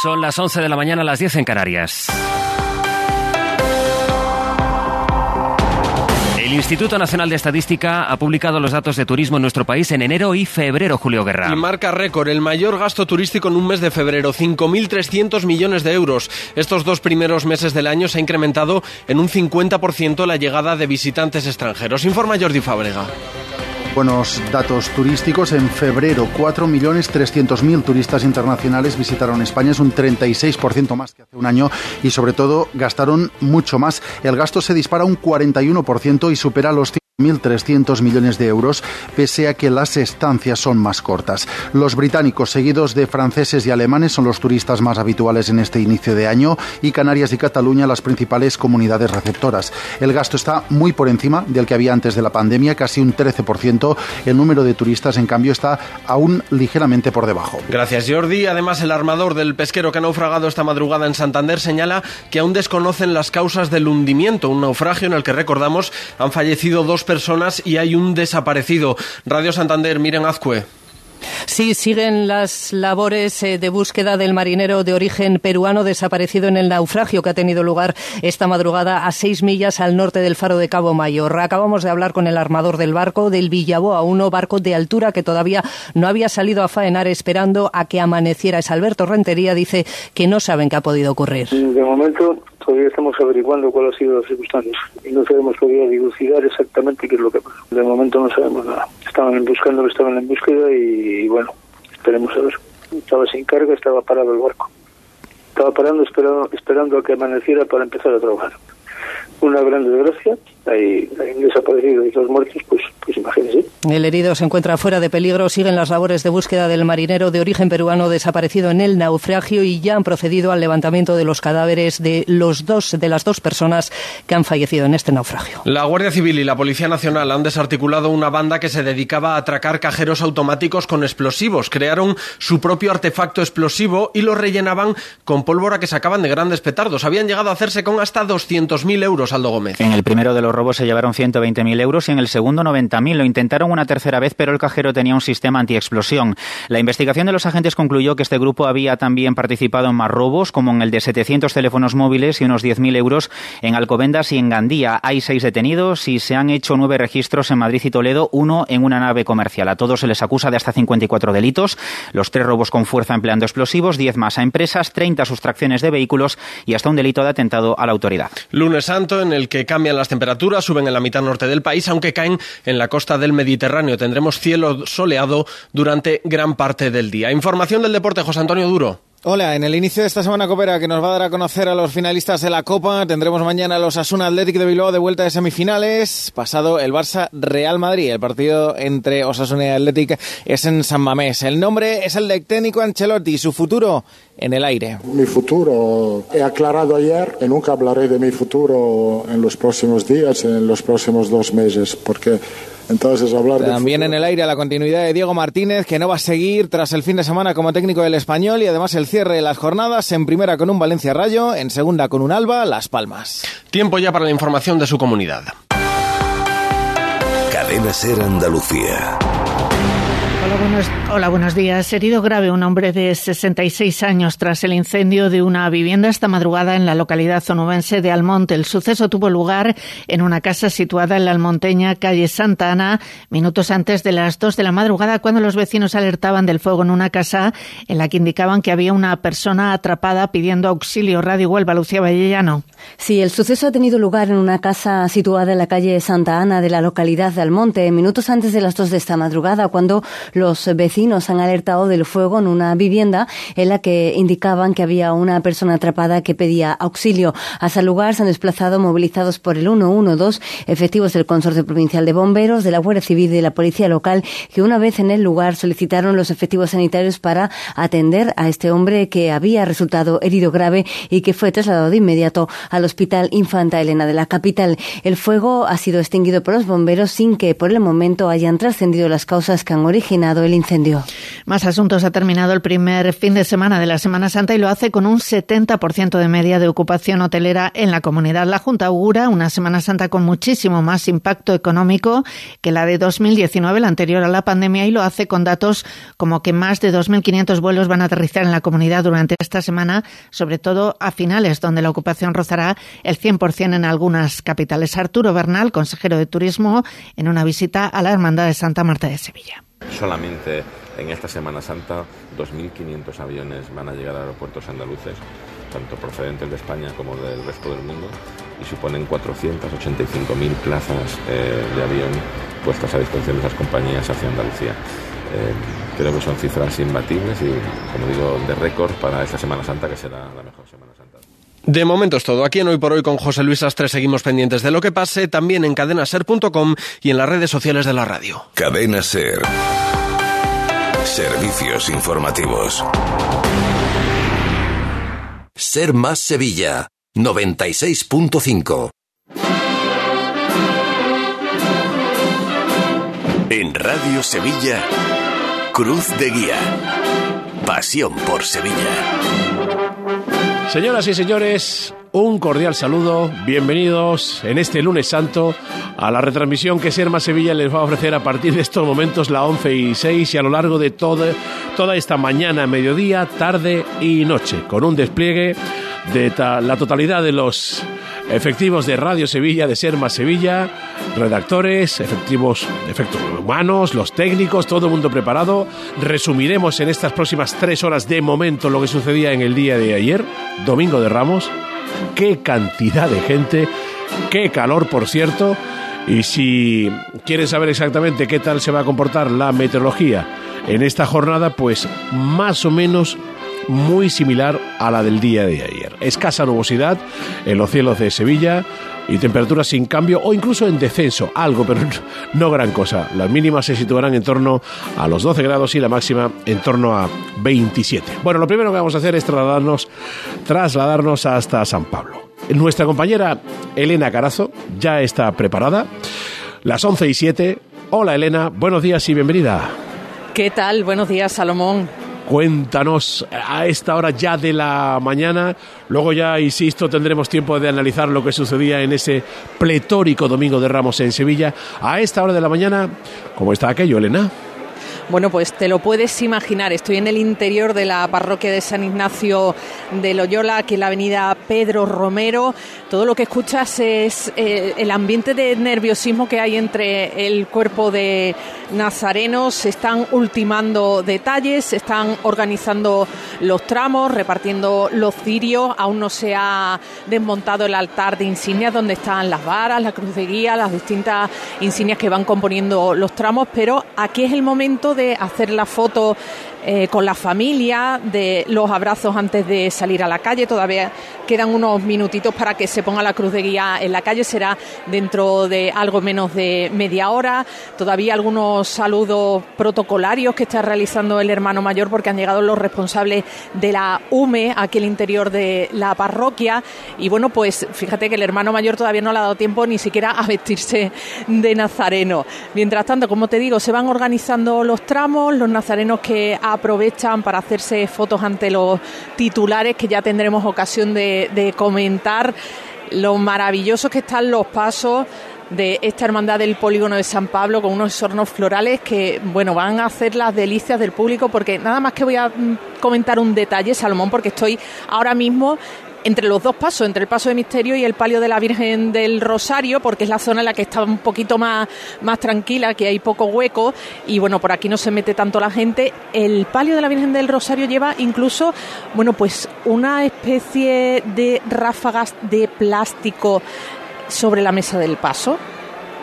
Son las 11 de la mañana, las 10 en Canarias. El Instituto Nacional de Estadística ha publicado los datos de turismo en nuestro país en enero y febrero, Julio Guerra. Y marca récord, el mayor gasto turístico en un mes de febrero, 5.300 millones de euros. Estos dos primeros meses del año se ha incrementado en un 50% la llegada de visitantes extranjeros. Informa Jordi Fábrega. Buenos datos turísticos. En febrero, 4.300.000 turistas internacionales visitaron España. Es un 36% más que hace un año y, sobre todo, gastaron mucho más. El gasto se dispara un 41% y supera los 1.300 millones de euros, pese a que las estancias son más cortas. Los británicos, seguidos de franceses y alemanes, son los turistas más habituales en este inicio de año y Canarias y Cataluña las principales comunidades receptoras. El gasto está muy por encima del que había antes de la pandemia, casi un 13%. El número de turistas, en cambio, está aún ligeramente por debajo. Gracias, Jordi. Además, el armador del pesquero que ha naufragado esta madrugada en Santander señala que aún desconocen las causas del hundimiento, un naufragio en el que, recordamos, han fallecido dos personas y hay un desaparecido. Radio Santander, miren Azcue. Sí, siguen las labores eh, de búsqueda del marinero de origen peruano desaparecido en el naufragio que ha tenido lugar esta madrugada a seis millas al norte del faro de Cabo Mayor. Acabamos de hablar con el armador del barco, del Villaboa 1, barco de altura que todavía no había salido a faenar esperando a que amaneciera. Es Alberto Rentería, dice que no saben qué ha podido ocurrir. De momento todavía estamos averiguando cuáles han sido las circunstancias y no sabemos todavía dilucidar exactamente qué es lo que pasó. De momento no sabemos nada. Estaban buscando, estaban en búsqueda y, bueno, esperemos a ver. Estaba sin carga, estaba parado el barco. Estaba parando esperando, esperando a que amaneciera para empezar a trabajar. Una gran desgracia hay, hay un desaparecido y dos muertos, pues, pues imagínense. El herido se encuentra fuera de peligro. Siguen las labores de búsqueda del marinero de origen peruano desaparecido en el naufragio y ya han procedido al levantamiento de los cadáveres de los dos de las dos personas que han fallecido en este naufragio. La Guardia Civil y la Policía Nacional han desarticulado una banda que se dedicaba a atracar cajeros automáticos con explosivos. Crearon su propio artefacto explosivo y lo rellenaban con pólvora que sacaban de grandes petardos. Habían llegado a hacerse con hasta 200.000 euros, Aldo Gómez. En el primero de los robos se llevaron 120.000 euros y en el segundo 90.000. Lo intentaron una tercera vez, pero el cajero tenía un sistema antiexplosión. La investigación de los agentes concluyó que este grupo había también participado en más robos, como en el de 700 teléfonos móviles y unos 10.000 euros en Alcobendas y en Gandía. Hay seis detenidos y se han hecho nueve registros en Madrid y Toledo, uno en una nave comercial. A todos se les acusa de hasta 54 delitos, los tres robos con fuerza empleando explosivos, 10 más a empresas, 30 sustracciones de vehículos y hasta un delito de atentado a la autoridad. Lunes Santo, en el que cambian las temperaturas, suben en la mitad norte del país, aunque caen en la costa del Mediterráneo. Tendremos cielo soleado durante gran parte del día. Información del deporte, José Antonio Duro. Hola, en el inicio de esta semana copera que nos va a dar a conocer a los finalistas de la Copa, tendremos mañana los Asuna Athletic de Bilbao de vuelta de semifinales, pasado el Barça Real Madrid. El partido entre Osasuna y Athletic es en San Mamés. El nombre es el de técnico Ancelotti, su futuro en el aire. Mi futuro he aclarado ayer y nunca hablaré de mi futuro en los próximos días, en los próximos dos meses, porque entonces, hablar También en el aire la continuidad de Diego Martínez, que no va a seguir tras el fin de semana como técnico del español y además el cierre de las jornadas en primera con un Valencia Rayo, en segunda con un Alba, Las Palmas. Tiempo ya para la información de su comunidad. Cadena Ser Andalucía. Hola buenos, días. Herido grave un hombre de 66 años tras el incendio de una vivienda esta madrugada en la localidad zonubense de Almonte. El suceso tuvo lugar en una casa situada en la almonteña calle Santa Ana, minutos antes de las 2 de la madrugada, cuando los vecinos alertaban del fuego en una casa en la que indicaban que había una persona atrapada pidiendo auxilio. Radio Huelva, Lucía Vallellano. Sí, el suceso ha tenido lugar en una casa situada en la calle Santa Ana de la localidad de Almonte, minutos antes de las 2 de esta madrugada, cuando los vecinos han alertado del fuego en una vivienda en la que indicaban que había una persona atrapada que pedía auxilio. Hasta el lugar se han desplazado movilizados por el 112 efectivos del Consorcio Provincial de Bomberos, de la Guardia Civil y de la Policía Local, que una vez en el lugar solicitaron los efectivos sanitarios para atender a este hombre que había resultado herido grave y que fue trasladado de inmediato al Hospital Infanta Elena de la capital. El fuego ha sido extinguido por los bomberos sin que por el momento hayan trascendido las causas que han originado el incendio. Más asuntos. Ha terminado el primer fin de semana de la Semana Santa y lo hace con un 70% de media de ocupación hotelera en la comunidad. La Junta augura una Semana Santa con muchísimo más impacto económico que la de 2019, la anterior a la pandemia, y lo hace con datos como que más de 2.500 vuelos van a aterrizar en la comunidad durante esta semana, sobre todo a finales, donde la ocupación rozará el 100% en algunas capitales. Arturo Bernal, consejero de Turismo, en una visita a la Hermandad de Santa Marta de Sevilla. Solamente en esta Semana Santa 2.500 aviones van a llegar a aeropuertos andaluces, tanto procedentes de España como del resto del mundo, y suponen 485.000 plazas eh, de avión puestas a disposición de esas compañías hacia Andalucía. Eh, creo que son cifras imbatibles y, como digo, de récord para esta Semana Santa, que será la mejor. De momento es todo. Aquí en Hoy por Hoy con José Luis Astre seguimos pendientes de lo que pase, también en cadenaser.com y en las redes sociales de la radio. Cadena Ser. Servicios informativos. Ser más Sevilla. 96.5. En Radio Sevilla, Cruz de Guía. Pasión por Sevilla. Señoras y señores, un cordial saludo, bienvenidos en este lunes santo a la retransmisión que Serma Sevilla les va a ofrecer a partir de estos momentos, la 11 y 6 y a lo largo de toda, toda esta mañana, mediodía, tarde y noche, con un despliegue de la totalidad de los efectivos de Radio Sevilla, de Serma Sevilla, redactores, efectivos, efectos humanos, los técnicos, todo el mundo preparado. Resumiremos en estas próximas tres horas de momento lo que sucedía en el día de ayer, Domingo de Ramos. Qué cantidad de gente, qué calor, por cierto. Y si quieren saber exactamente qué tal se va a comportar la meteorología en esta jornada, pues más o menos muy similar a la del día de ayer. Escasa nubosidad en los cielos de Sevilla y temperaturas sin cambio o incluso en descenso, algo, pero no gran cosa. Las mínimas se situarán en torno a los 12 grados y la máxima en torno a 27. Bueno, lo primero que vamos a hacer es trasladarnos, trasladarnos hasta San Pablo. Nuestra compañera Elena Carazo ya está preparada. Las 11 y 7. Hola Elena, buenos días y bienvenida. ¿Qué tal? Buenos días, Salomón. Cuéntanos a esta hora ya de la mañana. Luego ya, insisto, tendremos tiempo de analizar lo que sucedía en ese pletórico Domingo de Ramos en Sevilla. A esta hora de la mañana, ¿cómo está aquello, Elena? Bueno, pues te lo puedes imaginar. Estoy en el interior de la parroquia de San Ignacio de Loyola, aquí en la avenida Pedro Romero. Todo lo que escuchas es eh, el ambiente de nerviosismo que hay entre el cuerpo de nazarenos. Se están ultimando detalles, se están organizando los tramos, repartiendo los cirios. Aún no se ha desmontado el altar de insignias donde están las varas, la cruz de guía, las distintas insignias que van componiendo los tramos, pero aquí es el momento de hacer la foto eh, con la familia, de los abrazos antes de salir a la calle. Todavía quedan unos minutitos para que se ponga la cruz de guía en la calle. Será dentro de algo menos de media hora. Todavía algunos saludos protocolarios que está realizando el hermano mayor porque han llegado los responsables de la UME aquí al interior de la parroquia. Y bueno, pues fíjate que el hermano mayor todavía no le ha dado tiempo ni siquiera a vestirse de nazareno. Mientras tanto, como te digo, se van organizando los tramos, los nazarenos que aprovechan para hacerse fotos ante los titulares que ya tendremos ocasión de, comentar lo maravillosos que están los pasos de esta hermandad del polígono de San Pablo con unos hornos florales que bueno van a hacer las delicias del público porque nada más que voy a mm, comentar un detalle Salomón porque estoy ahora mismo entre los dos pasos, entre el paso de misterio y el palio de la Virgen del Rosario, porque es la zona en la que está un poquito más, más tranquila, que hay poco hueco y bueno, por aquí no se mete tanto la gente. El palio de la Virgen del Rosario lleva incluso, bueno, pues una especie de ráfagas de plástico sobre la mesa del paso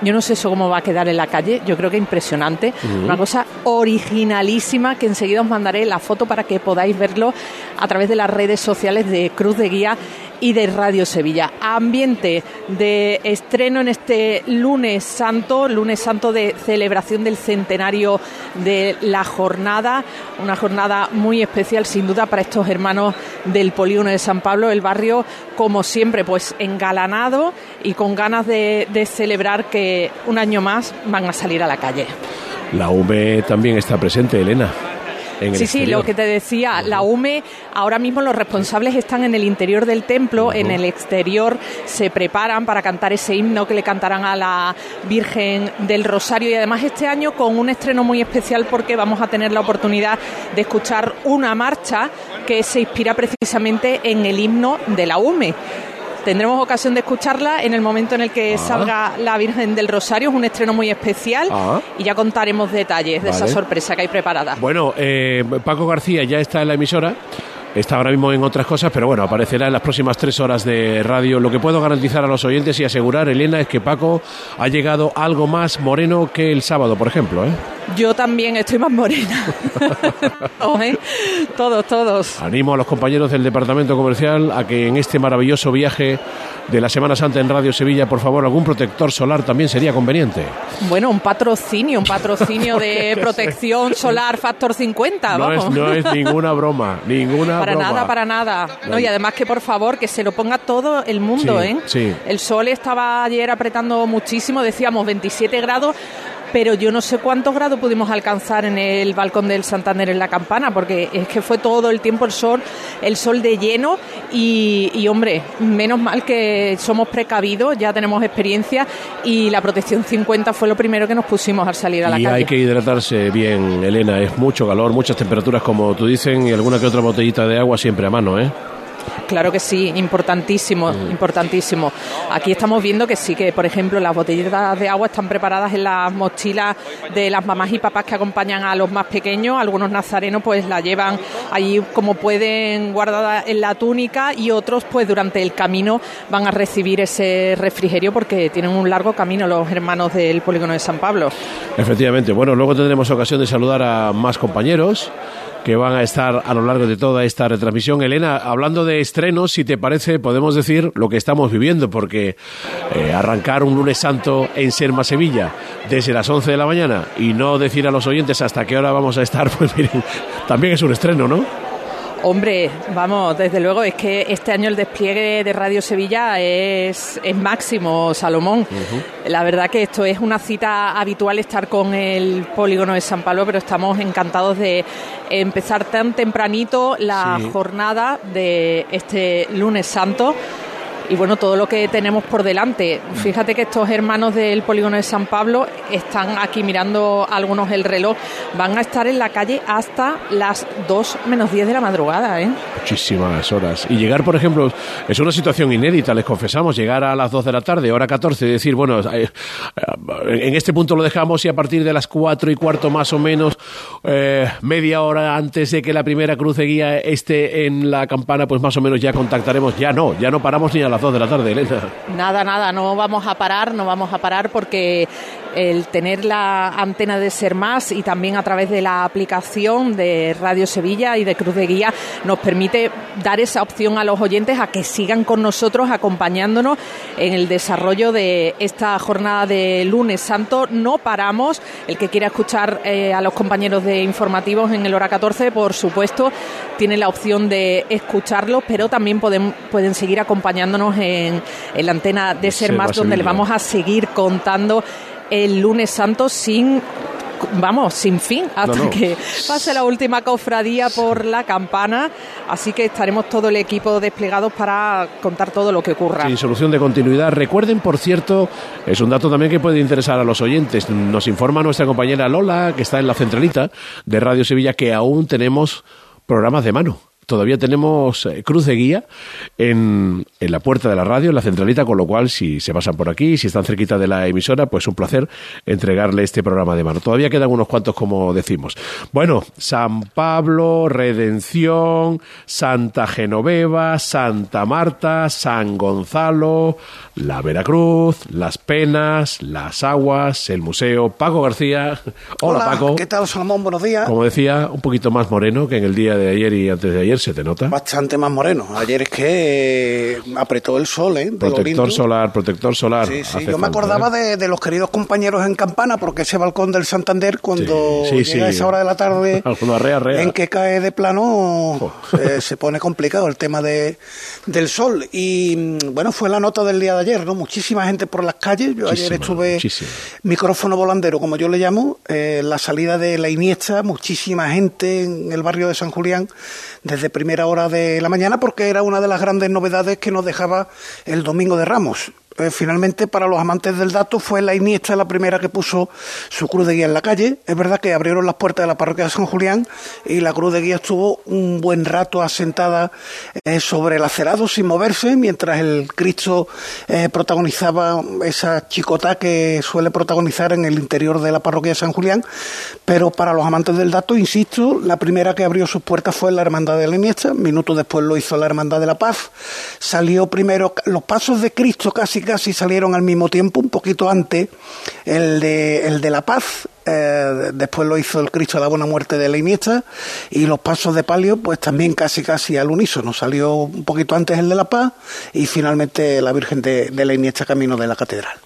yo no sé eso cómo va a quedar en la calle, yo creo que impresionante. Una cosa originalísima que enseguida os mandaré la foto para que podáis verlo a través de las redes sociales de Cruz de Guía y de Radio Sevilla. Ambiente de estreno en este lunes santo, lunes santo de celebración del centenario de la jornada, una jornada muy especial sin duda para estos hermanos del polígono de San Pablo, el barrio como siempre pues engalanado y con ganas de, celebrar que un año más van a salir a la calle. la UME también está presente, Elena sí, sí, lo que te decía, la UME, ahora mismo los responsables están en el interior del templo, en el exterior se preparan para cantar ese himno que le cantarán a la Virgen del Rosario. Y además este año con un estreno muy especial porque vamos a tener la oportunidad de escuchar una marcha que se inspira precisamente en el himno de la UME. Tendremos ocasión de escucharla en el momento en el que ah. salga la Virgen del Rosario. Es un estreno muy especial ah. y ya contaremos detalles de esa sorpresa que hay preparada. Bueno, eh, Paco García ya está en la emisora. Está ahora mismo en otras cosas, pero bueno, aparecerá en las próximas tres horas de radio. Lo que puedo garantizar a los oyentes y asegurar, Elena, es que Paco ha llegado algo más moreno que el sábado, por ejemplo. ¿eh? Yo también estoy más morena. todos, todos. Animo a los compañeros del departamento comercial a que en este maravilloso viaje de la Semana Santa en Radio Sevilla, por favor, algún protector solar también sería conveniente. Bueno, un patrocinio, un patrocinio de protección solar factor 50, no Es, no es ninguna broma, ninguna para nada, para nada. No, y además que por favor, que se lo ponga todo el mundo, ¿eh? Sí. El sol estaba ayer apretando muchísimo, decíamos 27 grados pero yo no sé cuántos grados pudimos alcanzar en el balcón del Santander en la campana, porque es que fue todo el tiempo el sol, el sol de lleno y, hombre, menos mal que somos precavidos, ya tenemos experiencia y la protección 50 fue lo primero que nos pusimos al salir a la calle. Y hay que hidratarse bien, Elena, es mucho calor, muchas temperaturas como tú dicen y alguna que otra botellita de agua siempre a mano, ¿eh? Claro que sí, importantísimo, mm. importantísimo. Aquí estamos viendo que sí, que por ejemplo las botellitas de agua están preparadas en las mochilas de las mamás y papás que acompañan a los más pequeños. Algunos nazarenos pues la llevan allí como pueden guardada en la túnica y otros pues durante el camino van a recibir ese refrigerio porque tienen un largo camino los hermanos del polígono de San Pablo. Efectivamente, bueno, luego tendremos ocasión de saludar a más compañeros que van a estar a lo largo de toda esta retransmisión. Elena, hablando de estrenos, si te parece, podemos decir lo que estamos viviendo, porque eh, arrancar un lunes santo en Serma, Sevilla, desde las 11 de la mañana y no decir a los oyentes hasta qué hora vamos a estar, pues miren, también es un estreno, ¿no? Hombre, vamos, desde luego es que este año el despliegue de Radio Sevilla es, es máximo, Salomón. La verdad que esto es una cita habitual estar con el polígono de San Pablo, pero estamos encantados de empezar tan tempranito la jornada de este lunes santo y bueno, todo lo que tenemos por delante. Fíjate que estos hermanos del polígono de San Pablo están aquí mirando algunos el reloj, van a estar en la calle hasta las 2 menos 10 de la madrugada. ¿eh? Muchísimas horas. Y llegar, por ejemplo, es una situación inédita, les confesamos, llegar a las 2 de la tarde, hora 14, y decir, bueno, eh, en este punto lo dejamos y a partir de las 4 y cuarto más o menos, eh, media hora antes de que la primera cruz de guía esté en la campana, pues más o menos ya contactaremos. Ya no, ya no paramos ni a las 2 de la tarde, Elena. Nada, nada, no vamos a parar, no vamos a parar porque el tener la antena de Ser Más y también a través de la aplicación de Radio Sevilla y de Cruz de Guía nos permite dar esa opción a los oyentes a que sigan con nosotros acompañándonos en el desarrollo de esta jornada de lunes santo. No paramos. El que quiera escuchar eh, a los compañeros de informativos en el hora 14, por supuesto, tiene la opción de escucharlo, pero también pueden, pueden seguir acompañándonos en, la antena de Ser Más, donde le vamos a seguir contando el lunes santo sin vamos, sin fin, hasta que pase la última cofradía por la campana. Así que estaremos todo el equipo desplegados para contar todo lo que ocurra. Sin solución de continuidad. Recuerden, por cierto, es un dato también que puede interesar a los oyentes. Nos informa nuestra compañera Lola, que está en la centralita de Radio Sevilla, que aún tenemos programas de mano todavía tenemos eh, cruz de guía en, en, la puerta de la radio, en la centralita, con lo cual si se pasan por aquí, si están cerquita de la emisora, pues un placer entregarle este programa de mano. Todavía quedan unos cuantos, como decimos. Bueno, San Pablo, Redención, Santa Genoveva, Santa Marta, San Gonzalo, la Veracruz, Las Penas, Las Aguas, el Museo, Paco García. Hola, Paco. ¿Qué tal, Salomón? Buenos días. Como decía, un poquito más moreno que en el día de ayer y antes de ayer ayer se te nota. Bastante más moreno. Ayer es que apretó el sol, ¿eh? Protector solar, protector solar. Sí, sí. Yo me acordaba ¿eh? de, los queridos compañeros en Campana, porque ese balcón del Santander, cuando llega a esa hora de la tarde, en que cae de plano, se pone complicado el tema de, del sol. Y bueno, fue la nota del día de ayer, ¿no? Muchísima gente por las calles. Yo ayer estuve micrófono volandero, como yo le llamo, eh, la salida de la Iniesta, muchísima gente en el barrio de San Julián desde primera hora de la mañana, porque era una de las grandes novedades que nos dejaba el domingo de Ramos. Eh, finalmente, para los amantes del dato, fue la Iniesta la primera que puso su cruz de guía en la calle. Es verdad que abrieron las puertas de la parroquia de San Julián y la cruz de guía estuvo un buen rato asentada eh, sobre el acerado sin moverse, mientras el Cristo eh, protagonizaba esa chicota que suele protagonizar en el interior de la parroquia de San Julián. Pero para los amantes del dato, insisto, la primera que abrió sus puertas fue la Hermandad de la Iniesta. Minutos después lo hizo la Hermandad de la Paz. Salió primero los pasos de Cristo casi casi salieron al mismo tiempo, un poquito antes, el de, el de La Paz, eh, después lo hizo el Cristo de la Buena Muerte de la Iniesta y los pasos de palio pues también casi casi al unísono. Salió un poquito antes el de La Paz y finalmente la Virgen de, la Iniesta camino de la Catedral.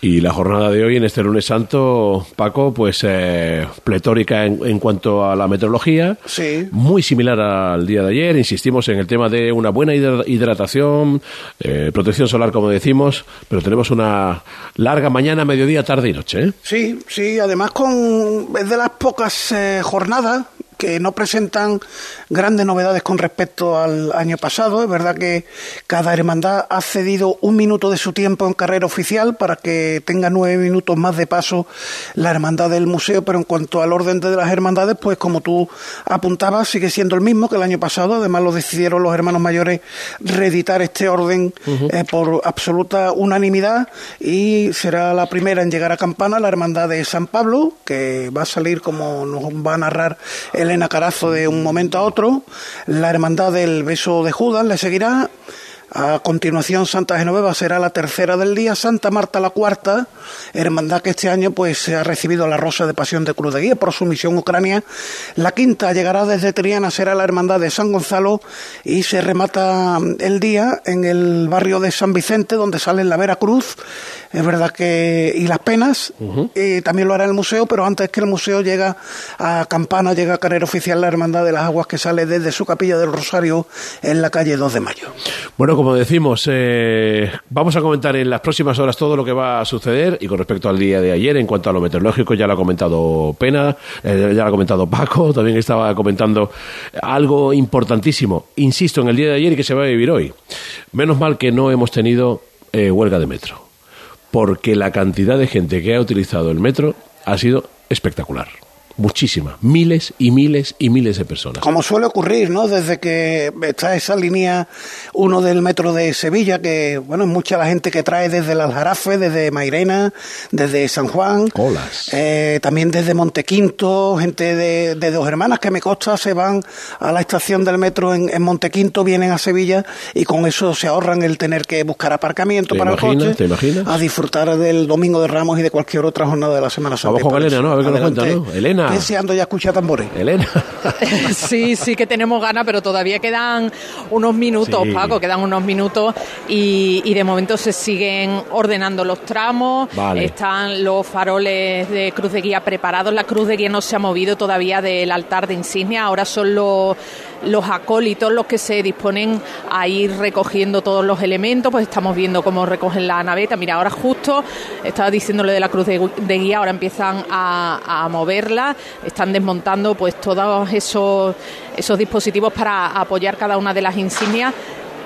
Y la jornada de hoy en este lunes santo Paco pues eh, pletórica en, cuanto a la meteorología. Sí. muy similar al día de ayer. Insistimos en el tema de una buena hidratación eh, protección solar como decimos pero tenemos una larga mañana mediodía tarde y noche sí sí además de las pocas eh, jornadas que no presentan grandes novedades con respecto al año pasado. Es verdad que cada hermandad ha cedido un minuto de su tiempo en carrera oficial para que tenga nueve minutos más de paso la hermandad del museo, pero en cuanto al orden de las hermandades, pues como tú apuntabas, sigue siendo el mismo que el año pasado. Además lo decidieron los hermanos mayores reeditar este orden eh, por absoluta unanimidad y será la primera en llegar a Campana, la hermandad de San Pablo, que va a salir como nos va a narrar el Elena Carazo de un momento a otro. La Hermandad del Beso de Judas le seguirá. A continuación, Santa Genoveva será la tercera del día, Santa Marta la cuarta, hermandad que este año pues ha recibido la Rosa de Pasión de Cruz de Guía por su misión Ucrania. La quinta llegará desde Triana, será la hermandad de San Gonzalo y se remata el día en el barrio de San Vicente, donde sale la Vera Cruz es verdad que y las penas y también lo hará el museo pero antes que el museo llega a Campana llega a carrera oficial la hermandad de las aguas que sale desde su capilla del Rosario en la calle 2 de mayo. Bueno como decimos eh, vamos a comentar en las próximas horas todo lo que va a suceder y con respecto al día de ayer en cuanto a lo meteorológico ya lo ha comentado Pena eh, ya lo ha comentado Paco también estaba comentando algo importantísimo insisto en el día de ayer y que se va a vivir hoy. Menos mal que no hemos tenido eh, huelga de metro porque la cantidad de gente que ha utilizado el metro ha sido espectacular muchísima, miles y miles y miles de personas. Como suele ocurrir, ¿no? Desde que está esa línea uno del metro de Sevilla, que, bueno, es mucha la gente que trae desde el Aljarafe, desde Mairena, desde San Juan. Colas. Eh, también desde Montequinto, gente de, de, Dos Hermanas que me consta se van a la estación del metro en, en, Montequinto, vienen a Sevilla y con eso se ahorran el tener que buscar aparcamiento para el coche. ¿Te imaginas? A disfrutar del Domingo de Ramos y de cualquier otra jornada de la Semana Santa. Vamos con Elena, ¿no? A ver qué nos cuenta, ¿no? Elena. Elena. Deseando ya escuchar tambores. Elena. sí, sí que tenemos ganas, pero todavía quedan unos minutos, Paco, quedan unos minutos y, de momento se siguen ordenando los tramos, están los faroles de cruz de guía preparados, la cruz de guía no se ha movido todavía del altar de insignia, ahora son los los acólitos los que se disponen a ir recogiendo todos los elementos, pues estamos viendo cómo recogen la naveta. Mira, ahora justo estaba diciéndole de la cruz de, guía, ahora empiezan a, moverla, están desmontando pues todos esos, esos dispositivos para apoyar cada una de las insignias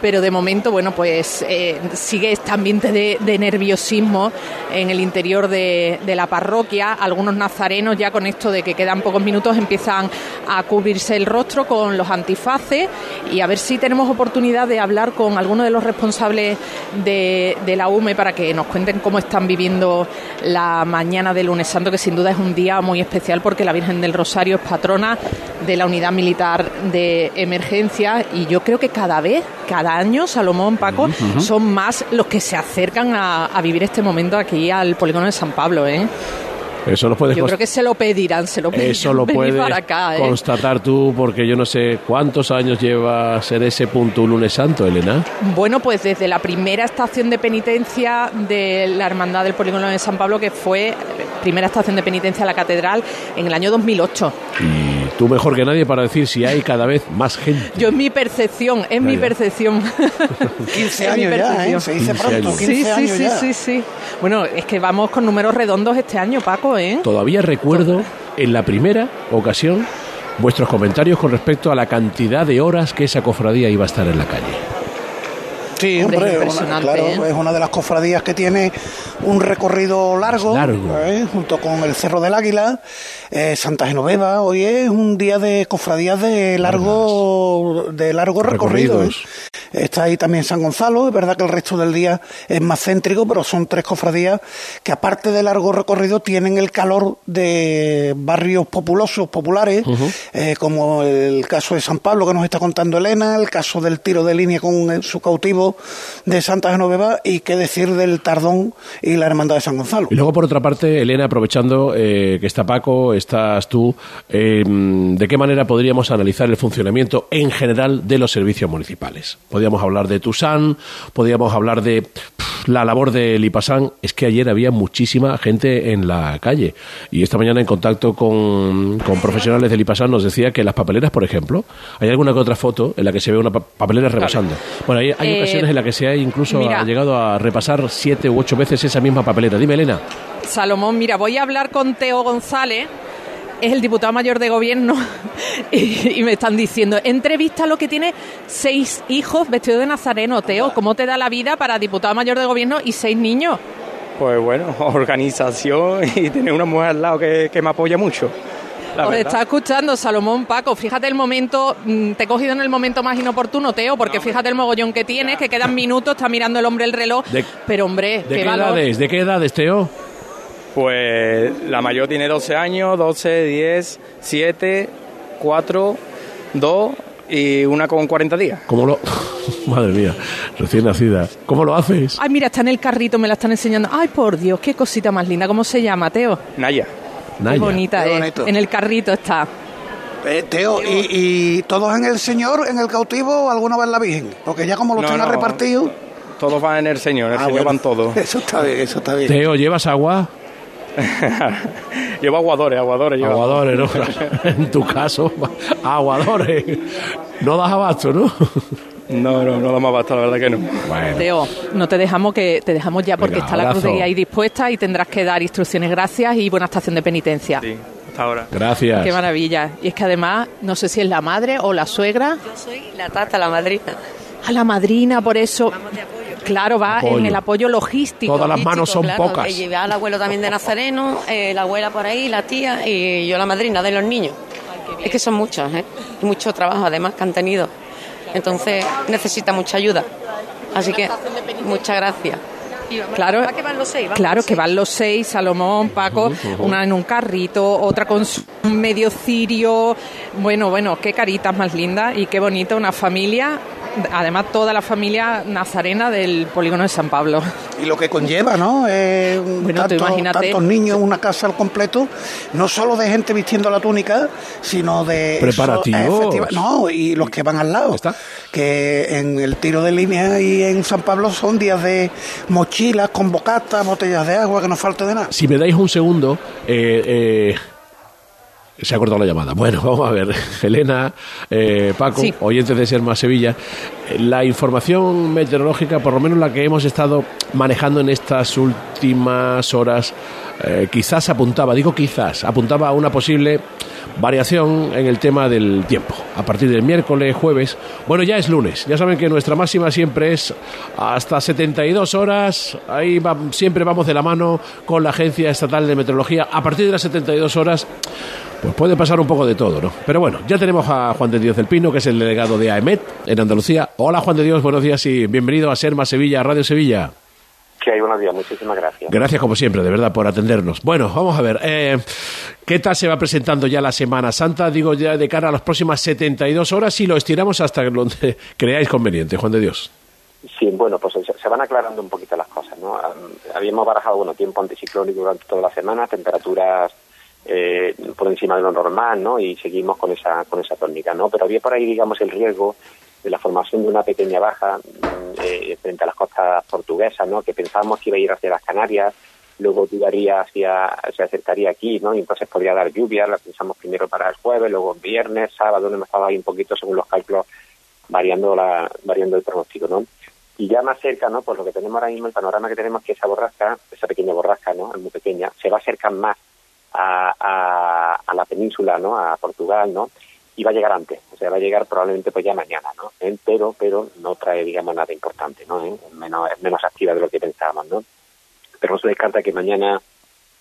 pero de momento, bueno, pues eh, sigue este ambiente de, nerviosismo en el interior de, la parroquia. Algunos nazarenos ya con esto de que quedan pocos minutos empiezan a cubrirse el rostro con los antifaces y a ver si tenemos oportunidad de hablar con alguno de los responsables de, la UME para que nos cuenten cómo están viviendo la mañana del lunes santo, que sin duda es un día muy especial porque la Virgen del Rosario es patrona de la unidad militar de emergencia y yo creo que cada vez, cada año, Salomón, Paco, son más los que se acercan a, vivir este momento aquí al polígono de San Pablo, ¿eh? Eso lo puedes Yo creo que se lo pedirán, se lo pedirán. Eso lo puedes ¿eh? constatar tú, porque yo no sé cuántos años llevas en ese punto un lunes santo, Elena. Bueno, pues desde la primera estación de penitencia de la Hermandad del Polígono de San Pablo, que fue primera estación de penitencia a la catedral en el año 2008. Y tú mejor que nadie para decir si hay cada vez más gente. Yo en mi percepción, es mi percepción. 15 años ya, ¿eh? Se dice pronto, 15 sí, años sí, ya. sí, sí, sí. Bueno, es que vamos con números redondos este año, Paco, ¿eh? Todavía recuerdo en la primera ocasión vuestros comentarios con respecto a la cantidad de horas que esa cofradía iba a estar en la calle. Sí, hombre, una, claro, ¿eh? es una de las cofradías que tiene un recorrido largo, ¿eh? junto con el Cerro del Águila, eh, Santa Genoveva. Hoy es un día de cofradías de largo, de largo recorrido. ¿eh? Está ahí también San Gonzalo. Es verdad que el resto del día es más céntrico, pero son tres cofradías que, aparte de largo recorrido, tienen el calor de barrios populosos, populares, como el caso de San Pablo que nos está contando Elena, el caso del tiro de línea con su cautivo de Santa Genoveva y qué decir del Tardón y la Hermandad de San Gonzalo. Y luego, por otra parte, Elena, aprovechando eh, que está Paco, estás tú, eh, ¿de qué manera podríamos analizar el funcionamiento en general de los servicios municipales? Podríamos hablar de Tusan, podríamos hablar de la labor de Lipasán. Es que ayer había muchísima gente en la calle y esta mañana en contacto con, con profesionales de Lipasán nos decía que las papeleras, por ejemplo, hay alguna que otra foto en la que se ve una papelera rebasando. Bueno, hay, hay ocasiones en la que se ha incluso llegado a repasar siete u ocho veces esa misma papeleta. Dime, Elena. Salomón, mira, voy a hablar con Teo González, es el diputado mayor de gobierno, y, me están diciendo, entrevista lo que tiene seis hijos vestidos de nazareno. Teo, ¿cómo te da la vida para diputado mayor de gobierno y seis niños? Pues bueno, organización y tener una mujer al lado que, que me apoya mucho. Os está escuchando Salomón Paco. Fíjate el momento, mm, te he cogido en el momento más inoportuno, Teo, porque fíjate el mogollón que tienes, que quedan minutos, está mirando el hombre el reloj. pero hombre, ¿de qué, edades? ¿De qué edades, Teo? Pues la mayor tiene 12 años, 12, 10, 7, 4, 2 y una con 40 días. ¿Cómo lo.? Madre mía, recién nacida. ¿Cómo lo haces? Ay, mira, está en el carrito, me la están enseñando. Ay, por Dios, qué cosita más linda. ¿Cómo se llama, Teo? Naya. Qué bonita eh. En el carrito está. Eh, Teo, ¿y, todos en el Señor, en el cautivo, o alguna vez la Virgen? Porque ya como los no, repartidos... Todos van en el Señor, en el ah, Señor van todos. Eso está bien, eso está bien. Teo, ¿llevas agua? llevo aguadores, aguadores. Aguadores, ¿no? en tu caso, aguadores. No das abasto, ¿no? No, no, no damos abasto, la verdad que no. Teo, no te dejamos que te dejamos ya porque está la cruz de guía ahí dispuesta y tendrás que dar instrucciones. Gracias y buena estación de penitencia. Sí, hasta ahora. Gracias. Qué maravilla. Y es que además, no sé si es la madre o la suegra. Yo soy la tata, la madrina. A la madrina, por eso. Claro, va en el apoyo logístico. Todas las manos son pocas. Y al abuelo también de Nazareno, eh, la abuela por ahí, la tía y yo la madrina de los niños. es que son muchos, ¿eh? Y mucho trabajo además que han tenido. Entonces necesita mucha ayuda. Así que muchas gracias. Claro, que van los seis, claro que van los seis, Salomón, Paco, una en un carrito, otra con un medio cirio. Bueno, bueno, qué caritas más lindas y qué bonita una familia además toda la familia nazarena del polígono de San Pablo. Y lo que conlleva, ¿no? Eh, bueno, tantos niños, una casa al completo, no solo de gente vistiendo la túnica, sino de... Preparativos. no, y los que van al lado. ¿Está? Que en el tiro de línea y en San Pablo son días de mochilas con bocatas, botellas de agua, que no falte de nada. Si me dais un segundo, eh, eh se ha cortado la llamada. Bueno, vamos a ver. Elena, eh, Paco, oyentes de Ser Más Sevilla, la información meteorológica, por lo menos la que hemos estado manejando en estas últimas horas, eh, quizás apuntaba, digo quizás, apuntaba a una posible variación en el tema del tiempo. A partir del miércoles, jueves, bueno, ya es lunes. Ya saben que nuestra máxima siempre es hasta 72 horas. Ahí siempre vamos de la mano con la Agencia Estatal de Meteorología. A partir de las 72 horas, pues puede pasar un poco de todo, ¿no? Pero bueno, ya tenemos a Juan de Dios del Pino, que es el delegado de AEMET en Andalucía. Hola Juan de Dios, buenos días y bienvenido a Serma Sevilla, Radio Sevilla. Que hay buenos días, muchísimas gracias. Gracias como siempre, de verdad, por atendernos. Bueno, vamos a ver, eh, ¿qué tal se va presentando ya la Semana Santa? Digo, ya de cara a las próximas 72 horas y lo estiramos hasta donde creáis conveniente, Juan de Dios. Sí, bueno, pues se, van aclarando un poquito las cosas, ¿no? Habíamos barajado, bueno, tiempo anticiclónico durante toda la semana, temperaturas eh, por encima de lo normal, ¿no? Y seguimos con esa con esa tónica, ¿no? Pero había por ahí, digamos, el riesgo de la formación de una pequeña baja mm, eh, frente a las costas portuguesas, ¿no? Que pensábamos que iba a ir hacia las Canarias, luego duraría hacia, se acercaría aquí, ¿no? Y entonces podría dar lluvia, la pensamos primero para el jueves, luego viernes, sábado, hemos estado ahí un poquito según los cálculos, variando la variando el pronóstico, ¿no? Y ya más cerca, ¿no? Pues lo que tenemos ahora mismo, el panorama que tenemos que esa borrasca, esa pequeña borrasca, ¿no? Es muy pequeña, se va a acercar más a, a, la península, ¿no? A Portugal, ¿no? Y va a llegar antes, o sea, va a llegar probablemente pues ya mañana, ¿no? ¿Eh? Pero, pero no trae, digamos, nada importante, ¿no? ¿Eh? Menos, es menos activa de lo que pensábamos, ¿no? Pero no se descarta que mañana,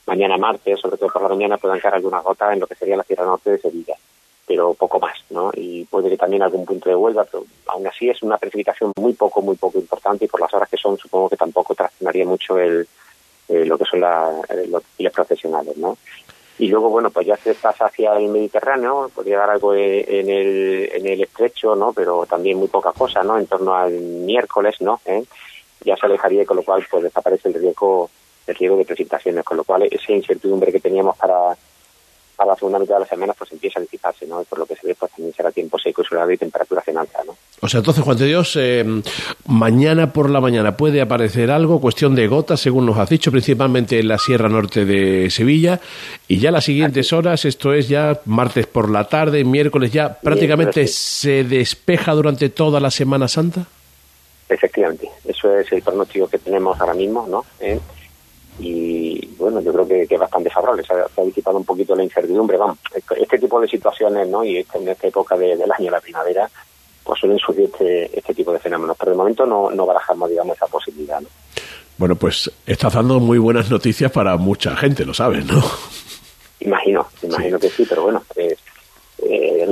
mañana martes, sobre todo por la mañana, puedan caer algunas gotas en lo que sería la Sierra Norte de Sevilla pero poco más, ¿no? Y puede que también algún punto de Huelva, pero aún así es una precipitación muy poco, muy poco importante y por las horas que son supongo que tampoco trascendería mucho el, eh, lo que son los días profesionales, ¿no? Y luego bueno pues ya se pasa hacia el Mediterráneo podría dar algo en el en el estrecho no pero también muy poca cosa no en torno al miércoles no ¿Eh? ya se alejaría con lo cual pues desaparece el riesgo el riesgo de precipitaciones con lo cual esa incertidumbre que teníamos para a la segunda mitad de la semana pues empieza a disiparse, ¿no? Y por lo que se ve pues también será tiempo seco y soleado y temperatura en alta, ¿no? O sea, entonces, Juan de Dios, eh, mañana por la mañana puede aparecer algo, cuestión de gotas, según nos has dicho, principalmente en la Sierra Norte de Sevilla, y ya las siguientes horas, esto es ya martes por la tarde, miércoles ya, prácticamente se despeja durante toda la Semana Santa. Efectivamente, eso es el pronóstico que tenemos ahora mismo, ¿no? ¿Eh? Y bueno, yo creo que, es bastante favorable, se ha, disipado un poquito la incertidumbre, vamos, este tipo de situaciones, ¿no? Y en esta época del año, la primavera, pues suelen surgir este, este tipo de fenómenos, pero de momento no, no barajamos, digamos, esa posibilidad, ¿no? Bueno, pues está dando muy buenas noticias para mucha gente, lo sabes, ¿no? Imagino, imagino que sí, pero bueno, eh,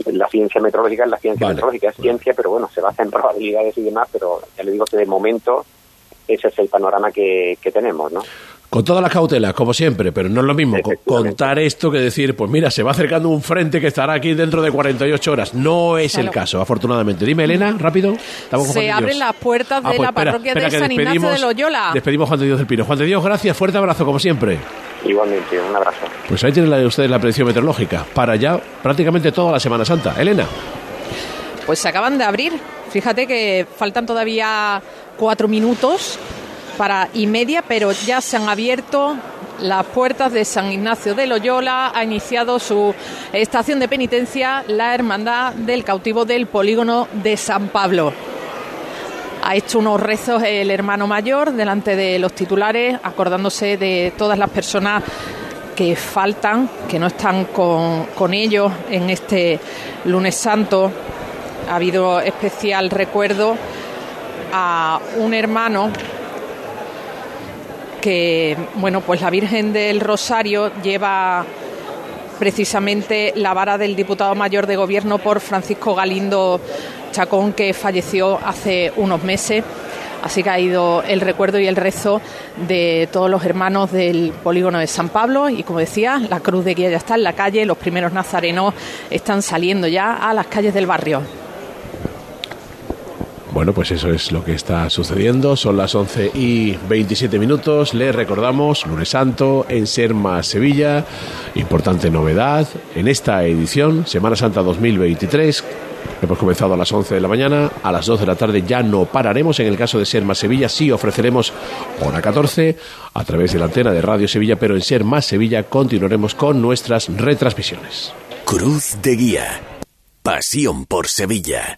la ciencia meteorológica es la ciencia meteorológica, es ciencia, pero bueno, se basa en probabilidades y demás, pero ya le digo que de momento ese es el panorama que, que tenemos, ¿no? Con todas las cautelas, como siempre, pero no es lo mismo contar esto que decir, pues mira, se va acercando un frente que estará aquí dentro de 48 horas. No es el caso, afortunadamente. Dime, Elena, rápido. se abren las puertas ah, de pues la parroquia de San Ignacio de Loyola. Despedimos Juan de Dios del Pino. Juan de Dios, gracias, fuerte abrazo, como siempre. Igualmente, un abrazo. Pues ahí tienen ustedes la predicción meteorológica para ya prácticamente toda la Semana Santa. Elena. Pues se acaban de abrir. Fíjate que faltan todavía cuatro minutos para y media, pero ya se han abierto las puertas de San Ignacio de Loyola. Ha iniciado su estación de penitencia la Hermandad del Cautivo del Polígono de San Pablo. Ha hecho unos rezos el hermano mayor delante de los titulares, acordándose de todas las personas que faltan, que no están con, con ellos en este lunes santo. Ha habido especial recuerdo a un hermano que, bueno, pues la Virgen del Rosario lleva precisamente la vara del diputado mayor de gobierno por Francisco Galindo Chacón, que falleció hace unos meses. Así que ha ido el recuerdo y el rezo de todos los hermanos del polígono de San Pablo y como decía, la cruz de guía ya está en la calle, los primeros nazarenos están saliendo ya a las calles del barrio. Bueno, pues eso es lo que está sucediendo. Son las 11 y 27 minutos. Les recordamos, lunes santo en Serma, Sevilla. Importante novedad en esta edición, Semana Santa 2023. Hemos comenzado a las 11 de la mañana, a las 2 de la tarde ya no pararemos. En el caso de Ser Más Sevilla sí ofreceremos hora 14 a través de la antena de Radio Sevilla, pero en Ser Más Sevilla continuaremos con nuestras retransmisiones. Cruz de Guía. Pasión por Sevilla.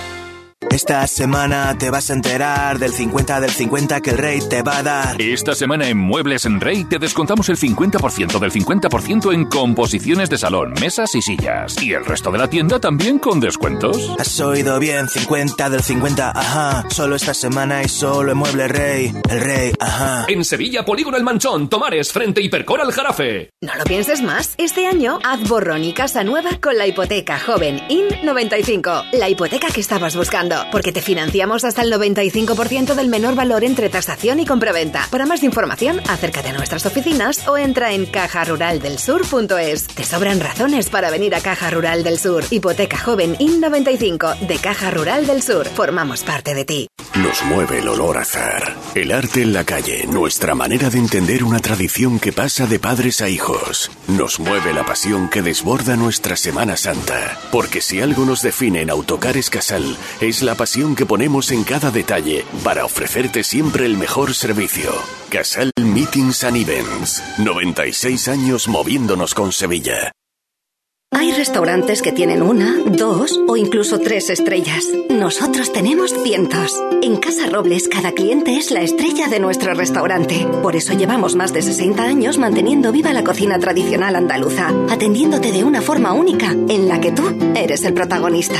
Esta semana te vas a enterar del 50 del 50 que el rey te va a dar. Esta semana en Muebles en Rey te descontamos el 50% del 50% en composiciones de salón, mesas y sillas. Y el resto de la tienda también con descuentos. Has oído bien, 50 del 50, ajá. Solo esta semana y solo en Muebles Rey. El rey, ajá. En Sevilla, Polígono El Manchón, Tomares, frente Hipercor al Jarafe. No lo pienses más. Este año haz borrón y casa nueva con la hipoteca joven IN95. La hipoteca que estabas buscando porque te financiamos hasta el 95% del menor valor entre tasación y compraventa. Para más información, acércate a nuestras oficinas o entra en cajaruraldelsur.es. Te sobran razones para venir a Caja Rural del Sur. Hipoteca joven IN95 de Caja Rural del Sur. Formamos parte de ti. Nos mueve el olor azar, el arte en la calle, nuestra manera de entender una tradición que pasa de padres a hijos. Nos mueve la pasión que desborda nuestra Semana Santa, porque si algo nos define en Autocares Casal es la pasión que ponemos en cada detalle para ofrecerte siempre el mejor servicio. Casal Meetings and Events, 96 años moviéndonos con Sevilla. Hay restaurantes que tienen una, dos o incluso tres estrellas. Nosotros tenemos cientos. En Casa Robles cada cliente es la estrella de nuestro restaurante. Por eso llevamos más de 60 años manteniendo viva la cocina tradicional andaluza, atendiéndote de una forma única en la que tú eres el protagonista.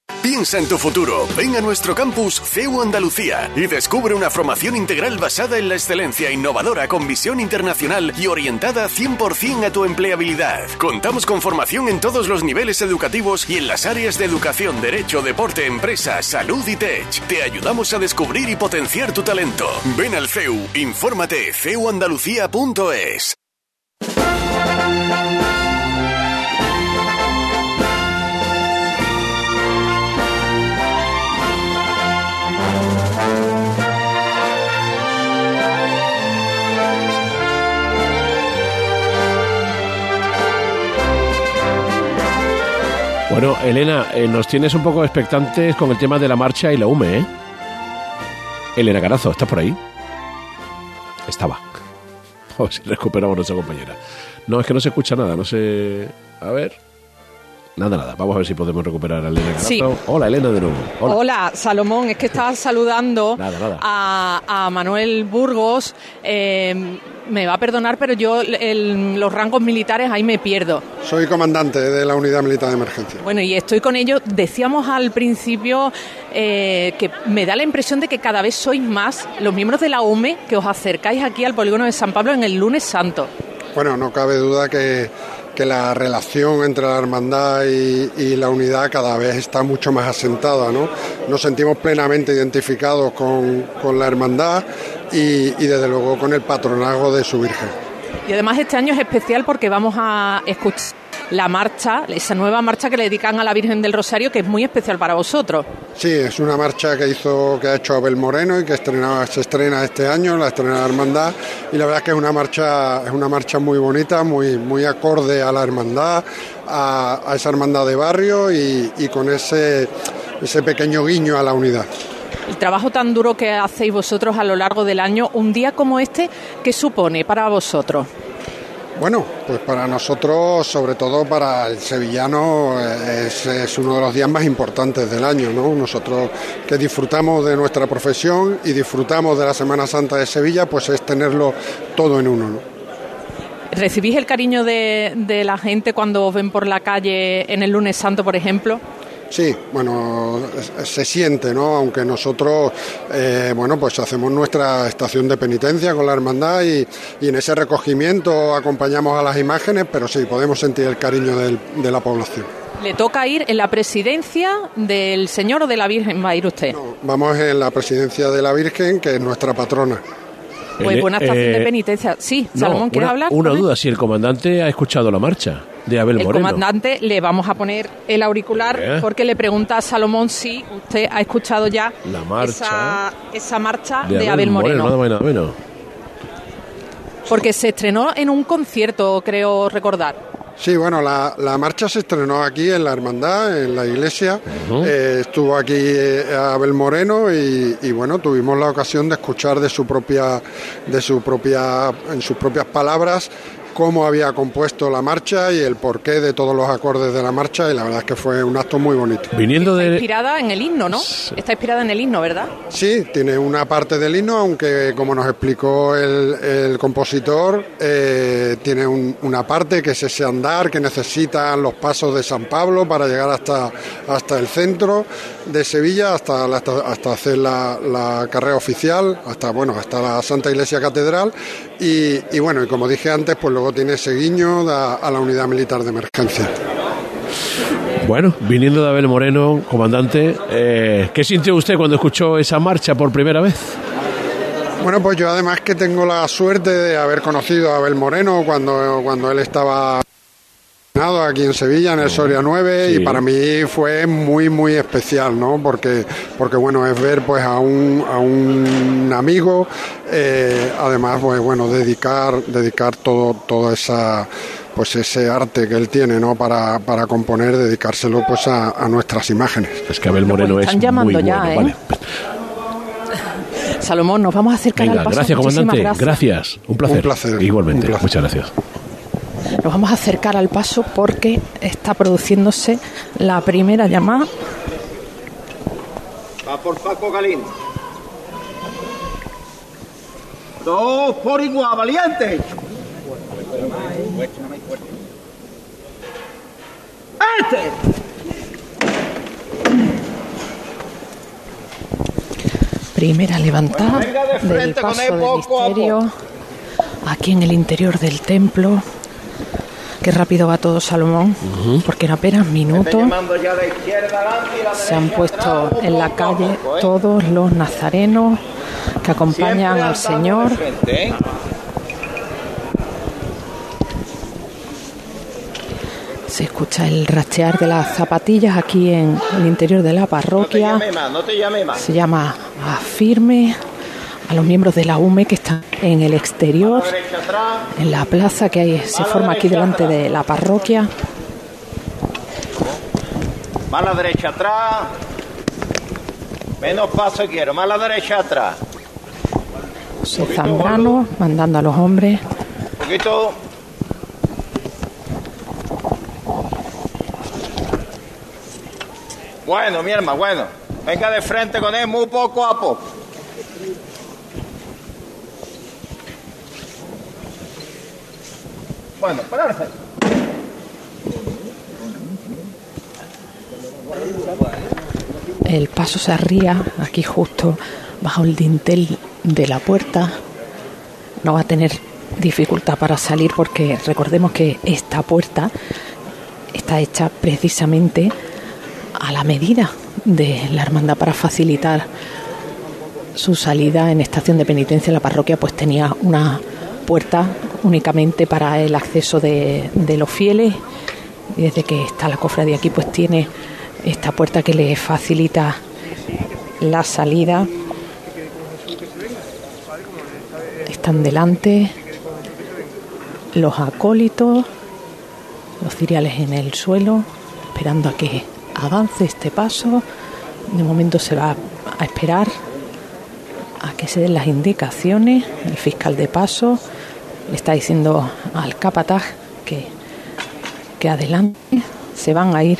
Piensa en tu futuro. Ven a nuestro campus CEU Andalucía y descubre una formación integral basada en la excelencia innovadora con visión internacional y orientada 100% a tu empleabilidad. Contamos con formación en todos los niveles educativos y en las áreas de educación, derecho, deporte, empresa, salud y tech. Te ayudamos a descubrir y potenciar tu talento. Ven al CEU, infórmate ceuandalucía.es. Bueno, Elena, eh, nos tienes un poco expectantes con el tema de la marcha y la UME, ¿eh? Elena Carazo, ¿estás por ahí? Estaba. A ver si recuperamos a nuestra compañera. No, es que no se escucha nada, no sé... A ver... Nada, nada. Vamos a ver si podemos recuperar a Elena Carazo. Sí. Hola, Elena, de nuevo. Hola, Salomón. Es que estaba saludando A, Manuel Burgos. Eh, me va a perdonar, pero yo los rangos militares ahí me pierdo. Soy comandante de la Unidad Militar de Emergencia. Bueno, y estoy con ellos. Decíamos al principio eh, que me da la impresión de que cada vez sois más los miembros de la UME que os acercáis aquí al polígono de San Pablo en el lunes santo. Bueno, no cabe duda que que la relación entre la hermandad y, la unidad cada vez está mucho más asentada. ¿no? Nos sentimos plenamente identificados con, la hermandad y, y desde luego con el patronazgo de su Virgen. Y además este año es especial porque vamos a escuchar la marcha, esa nueva marcha que le dedican a la Virgen del Rosario, que es muy especial para vosotros. Sí, es una marcha que hizo, que ha hecho Abel Moreno y que se estrena este año, la estrena la hermandad, y la verdad es que es una marcha, es una marcha muy bonita, muy, muy acorde a la hermandad, a, esa hermandad de barrio y, y con ese, ese pequeño guiño a la unidad el trabajo tan duro que hacéis vosotros a lo largo del año, un día como este, ¿qué supone para vosotros? Bueno, pues para nosotros, sobre todo para el sevillano, es, uno de los días más importantes del año, ¿no? Nosotros que disfrutamos de nuestra profesión y disfrutamos de la Semana Santa de Sevilla, pues es tenerlo todo en uno, ¿no? ¿Recibís el cariño de, de la gente cuando os ven por la calle en el lunes santo, por ejemplo? Sí, bueno, se siente, ¿no? Aunque nosotros, eh, bueno, pues hacemos nuestra estación de penitencia con la hermandad y, en ese recogimiento acompañamos a las imágenes, pero sí, podemos sentir el cariño de la población. ¿Le toca ir en la presidencia del Señor o de la Virgen? ¿Va a ir usted? vamos en la presidencia de la Virgen, que es nuestra patrona. Pues buena estación de penitencia. Sí, Salomón, ¿quieres hablar? Una duda, si el comandante ha escuchado la marcha de Abel Moreno. El comandante le vamos a poner el auricular porque le pregunta a Salomón si usted ha escuchado ya la marcha esa, marcha de, Abel, Moreno. Moreno. Nada menos. Porque se estrenó en un concierto, creo recordar. Sí, bueno, la, la, marcha se estrenó aquí en la hermandad, en la iglesia. Eh, estuvo aquí eh, Abel Moreno y, y, bueno, tuvimos la ocasión de escuchar de su propia, de su propia, en sus propias palabras cómo había compuesto la marcha y el porqué de todos los acordes de la marcha y la verdad es que fue un acto muy bonito. Viniendo de... Está inspirada en el himno, ¿no? Está inspirada en el himno, ¿verdad? Sí, tiene una parte del himno, aunque como nos explicó el, compositor, eh, tiene una parte que es ese andar que necesitan los pasos de San Pablo para llegar hasta, hasta el centro de Sevilla, hasta, hasta, hacer la, carrera oficial, hasta, bueno, hasta la Santa Iglesia Catedral y, y bueno, y como dije antes, pues luego tiene ese guiño a la unidad militar de emergencia. Bueno, viniendo de Abel Moreno, comandante, eh, ¿qué sintió usted cuando escuchó esa marcha por primera vez? Bueno, pues yo además que tengo la suerte de haber conocido a Abel Moreno cuando, cuando él estaba aquí en Sevilla en el Soria 9 y para mí fue muy muy especial no porque porque bueno es ver pues a un, a un amigo eh, además pues bueno dedicar dedicar todo toda esa pues ese arte que él tiene no para, para componer dedicárselo pues a, nuestras imágenes es que Abel Moreno es llamando muy ya, bueno. ¿eh? Salomón, nos vamos a acercar al paso. Gracias, comandante. Gracias. Un placer. Un placer. Igualmente. Muchas gracias. Nos vamos a acercar al paso porque está produciéndose la primera llamada. Va por Paco Galín. Dos por igual, valiente. Este. Primera levantada del paso del misterio aquí en el interior del templo. Qué rápido va todo Salomón, porque en apenas minutos se han puesto en la calle todos los nazarenos que acompañan al Señor. ¿eh? Se escucha el rachear de las zapatillas aquí en el interior de la parroquia. Se llama Afirme a los miembros de la UME que están en el exterior, en la plaza que hay, se forma aquí delante de la parroquia. Más la derecha atrás. Menos paso quiero, más la derecha atrás. José Zambrano mandando a los hombres. Un poquito. Bueno, mi hermano, bueno. Venga de frente con él muy poco a poco. Bueno. El paso se arría aquí justo bajo el dintel de la puerta. No va a tener dificultad para salir porque recordemos que esta puerta está hecha precisamente a la medida de la hermandad para facilitar su salida en estación de penitencia. La parroquia pues tenía una puerta únicamente para el acceso de, los fieles y desde que está la cofradía aquí pues tiene esta puerta que le facilita la salida. Están delante los acólitos, los ciriales en el suelo, esperando a que avance este paso. De momento se va a esperar a que se den las indicaciones. El fiscal de paso le está diciendo al capataz que, que adelante se van a ir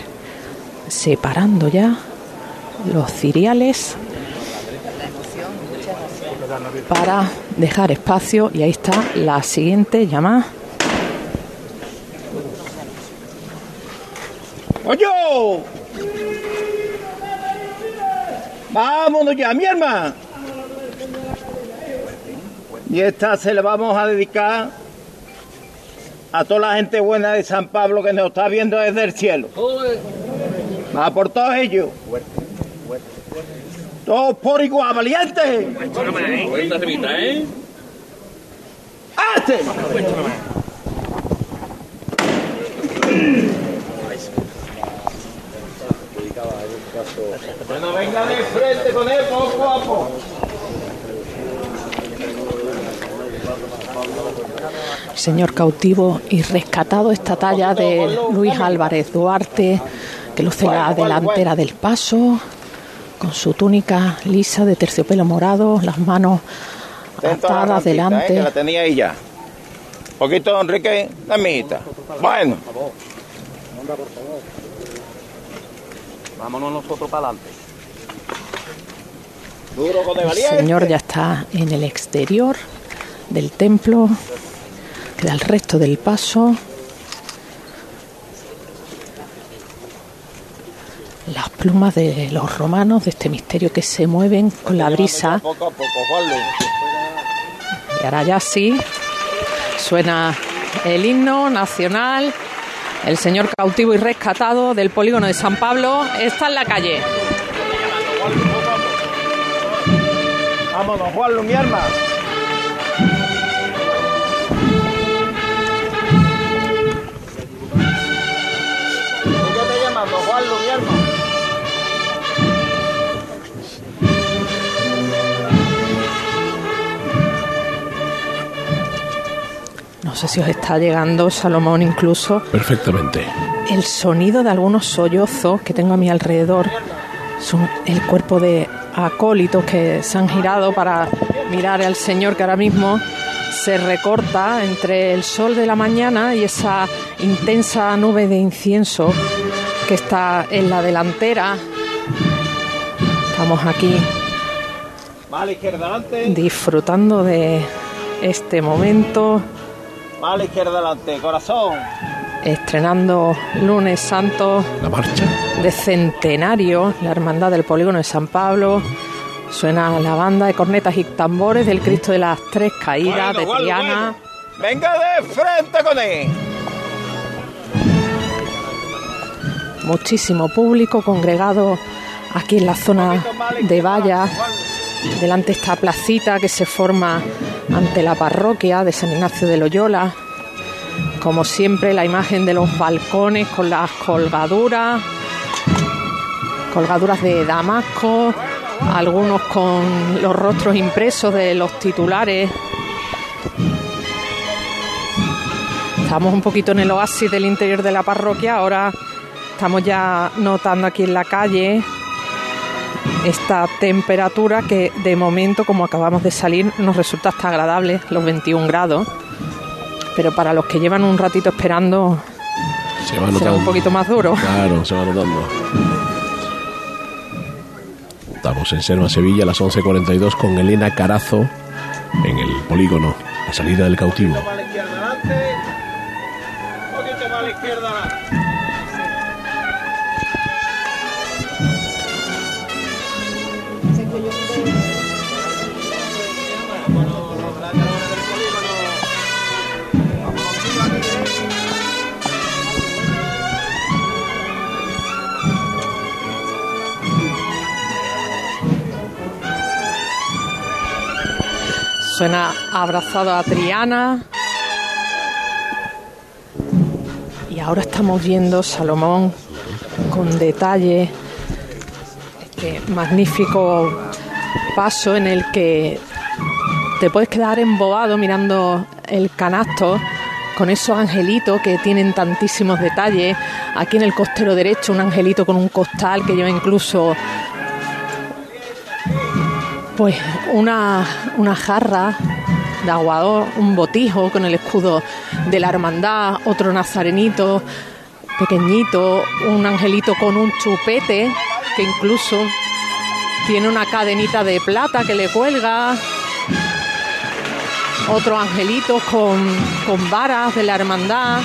separando ya los ciriales para dejar espacio y ahí está la siguiente llamada. ¡Oye! ¡Vámonos ya, mi hermano! Y esta se la vamos a dedicar a toda la gente buena de San Pablo que nos está viendo desde el cielo. Va por todos ellos. Todos por igual, valientes. ¡Hace! Bueno, venga de frente con él poco a poco. Señor cautivo y rescatado esta talla de Luis Álvarez Duarte, que luce la delantera del paso, con su túnica lisa de terciopelo morado, las manos atadas delante. ¿eh? la tenía ahí ya. Poquito, Enrique, la mijita. Bueno. Vámonos nosotros para adelante. El señor ya está en el exterior del templo. Queda el resto del paso. Las plumas de los romanos, de este misterio que se mueven con la brisa. Y ahora ya sí, suena el himno nacional. El señor cautivo y rescatado del polígono de San Pablo está en la calle. Vámonos, Juan, mi arma. No sé si os está llegando, Salomón, incluso. Perfectamente. El sonido de algunos sollozos que tengo a mi alrededor son el cuerpo de acólitos que se han girado para mirar al Señor que ahora mismo se recorta entre el sol de la mañana y esa intensa nube de incienso que está en la delantera. Estamos aquí disfrutando de este momento. Mala izquierda adelante, corazón. Estrenando lunes santo. La marcha. De centenario, la hermandad del polígono de San Pablo. Suena la banda de cornetas y tambores del Cristo de las Tres Caídas de Triana. Venga de frente con él. Muchísimo público congregado aquí en la zona de Valla, delante de esta placita que se forma ante la parroquia de San Ignacio de Loyola. Como siempre, la imagen de los balcones con las colgaduras, colgaduras de Damasco, algunos con los rostros impresos de los titulares. Estamos un poquito en el oasis del interior de la parroquia, ahora estamos ya notando aquí en la calle esta temperatura que de momento, como acabamos de salir, nos resulta hasta agradable, los 21 grados. Pero para los que llevan un ratito esperando, se va será un poquito más duro. Claro, se va notando. Estamos en Serma, Sevilla, a las 11.42 con Elena Carazo en el polígono, la salida del cautivo. Suena abrazado a Triana. Y ahora estamos viendo Salomón con detalle este magnífico paso en el que te puedes quedar embobado mirando el canasto con esos angelitos que tienen tantísimos detalles. Aquí en el costero derecho un angelito con un costal que lleva incluso pues una, una jarra de aguador, un botijo con el escudo de la hermandad, otro nazarenito pequeñito, un angelito con un chupete que incluso tiene una cadenita de plata que le cuelga, otro angelito con, con varas de la hermandad.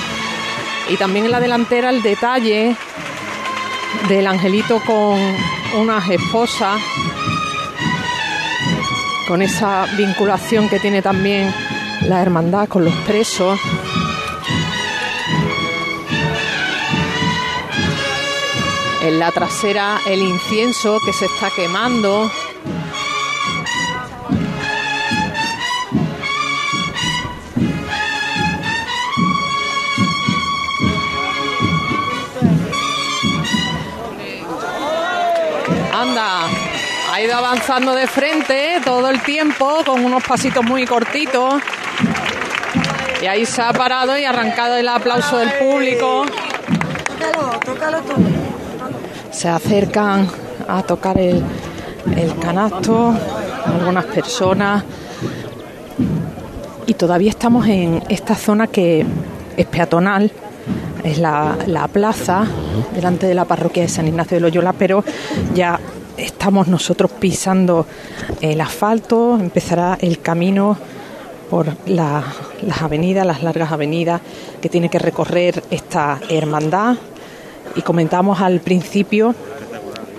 Y también en la delantera el detalle del angelito con unas esposas con esa vinculación que tiene también la hermandad con los presos. En la trasera el incienso que se está quemando. Ha ido avanzando de frente todo el tiempo con unos pasitos muy cortitos. Y ahí se ha parado y arrancado el aplauso del público. Se acercan a tocar el, el canasto algunas personas. Y todavía estamos en esta zona que es peatonal, es la, plaza delante de la parroquia de San Ignacio de Loyola, pero ya estamos nosotros pisando el asfalto, empezará el camino por las avenidas, las largas avenidas que tiene que recorrer esta hermandad. Y comentamos al principio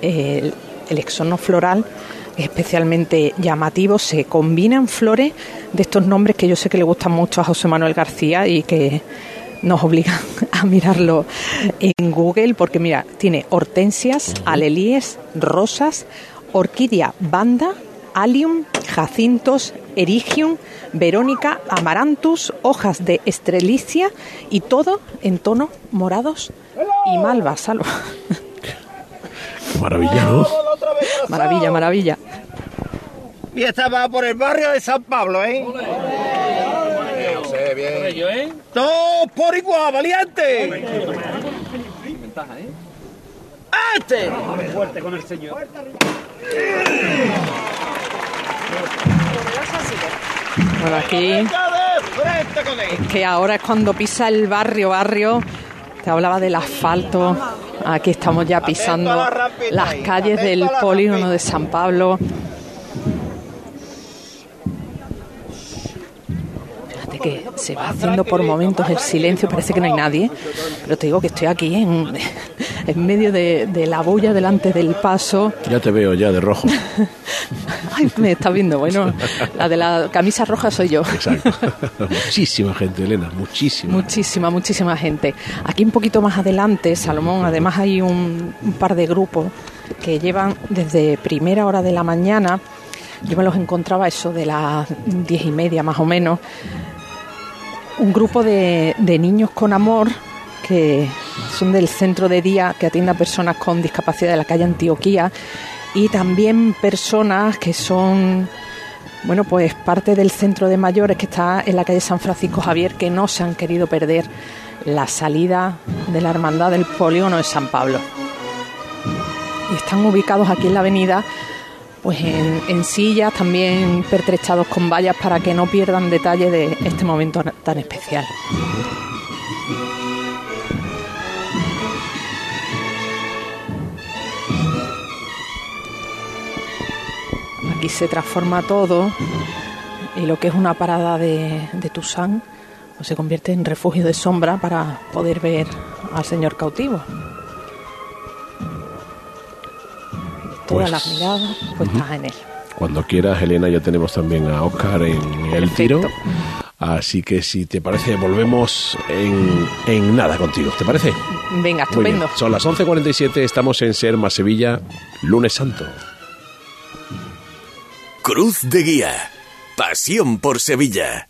el, el exono floral especialmente llamativo. Se combinan flores de estos nombres que yo sé que le gustan mucho a José Manuel García y que nos obligan a mirarlo en Google porque mira, tiene hortensias, alelíes, rosas, orquídea banda, alium, jacintos, erigium, verónica, amarantus, hojas de estrelicia y todo en tonos morados y malva, salvo. Maravilla, ¿no? Maravilla, maravilla. Y esta va por el barrio de San Pablo, ¿eh? bien. ¿eh? Todos por igual, valiente. ventaja, ¿eh? ¡Este! Fuerte con el señor. Bueno, aquí es que ahora es cuando pisa el barrio, barrio. Te hablaba del asfalto. Aquí estamos ya pisando las calles del polígono de San Pablo. Que se va haciendo por momentos el silencio, parece que no hay nadie, pero te digo que estoy aquí en, en medio de, la bulla delante del paso. Ya te veo, ya de rojo. Ay, me está viendo, bueno, la de la camisa roja soy yo. Exacto. muchísima gente, Elena, muchísima. Muchísima, muchísima gente. Aquí un poquito más adelante, Salomón, además hay un, un par de grupos que llevan desde primera hora de la mañana yo me los encontraba eso de las diez y media más o menos, un grupo de, niños con amor que son del centro de día que atiende a personas con discapacidad de la calle Antioquía y también personas que son bueno, pues parte del centro de mayores que está en la calle San Francisco Javier que no se han querido perder la salida de la hermandad del polígono de San Pablo. Y están ubicados aquí en la avenida pues en, sillas, también pertrechados con vallas para que no pierdan detalle de este momento tan especial. Aquí se transforma todo y lo que es una parada de, de Toussaint pues se convierte en refugio de sombra para poder ver al señor cautivo. Todas las pues, miradas puestas en él. Cuando quieras, Elena, ya tenemos también a Oscar en el tiro. Así que si te parece, volvemos en, en nada contigo. ¿Te parece? Venga, estupendo. Son las 11.47, estamos en Serma, Sevilla, lunes santo. Cruz de Guía. Pasión por Sevilla.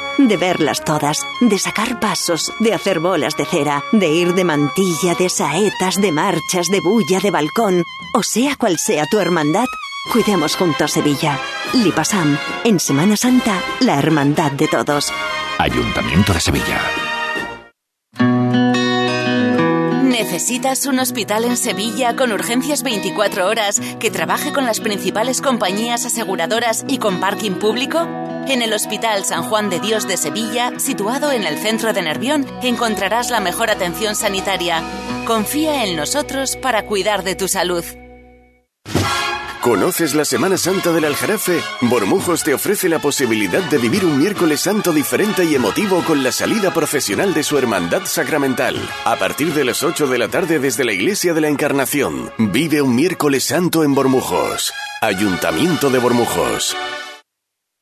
de verlas todas, de sacar pasos, de hacer bolas de cera, de ir de mantilla, de saetas, de marchas, de bulla, de balcón, o sea cual sea tu hermandad, cuidemos juntos Sevilla. Lipasam, en Semana Santa, la hermandad de todos. Ayuntamiento de Sevilla. ¿Necesitas un hospital en Sevilla con urgencias 24 horas que trabaje con las principales compañías aseguradoras y con parking público? En el Hospital San Juan de Dios de Sevilla, situado en el centro de Nervión, encontrarás la mejor atención sanitaria. Confía en nosotros para cuidar de tu salud. ¿Conoces la Semana Santa del Aljarafe? Bormujos te ofrece la posibilidad de vivir un miércoles santo diferente y emotivo con la salida profesional de su hermandad sacramental. A partir de las 8 de la tarde desde la Iglesia de la Encarnación, vive un miércoles santo en Bormujos. Ayuntamiento de Bormujos.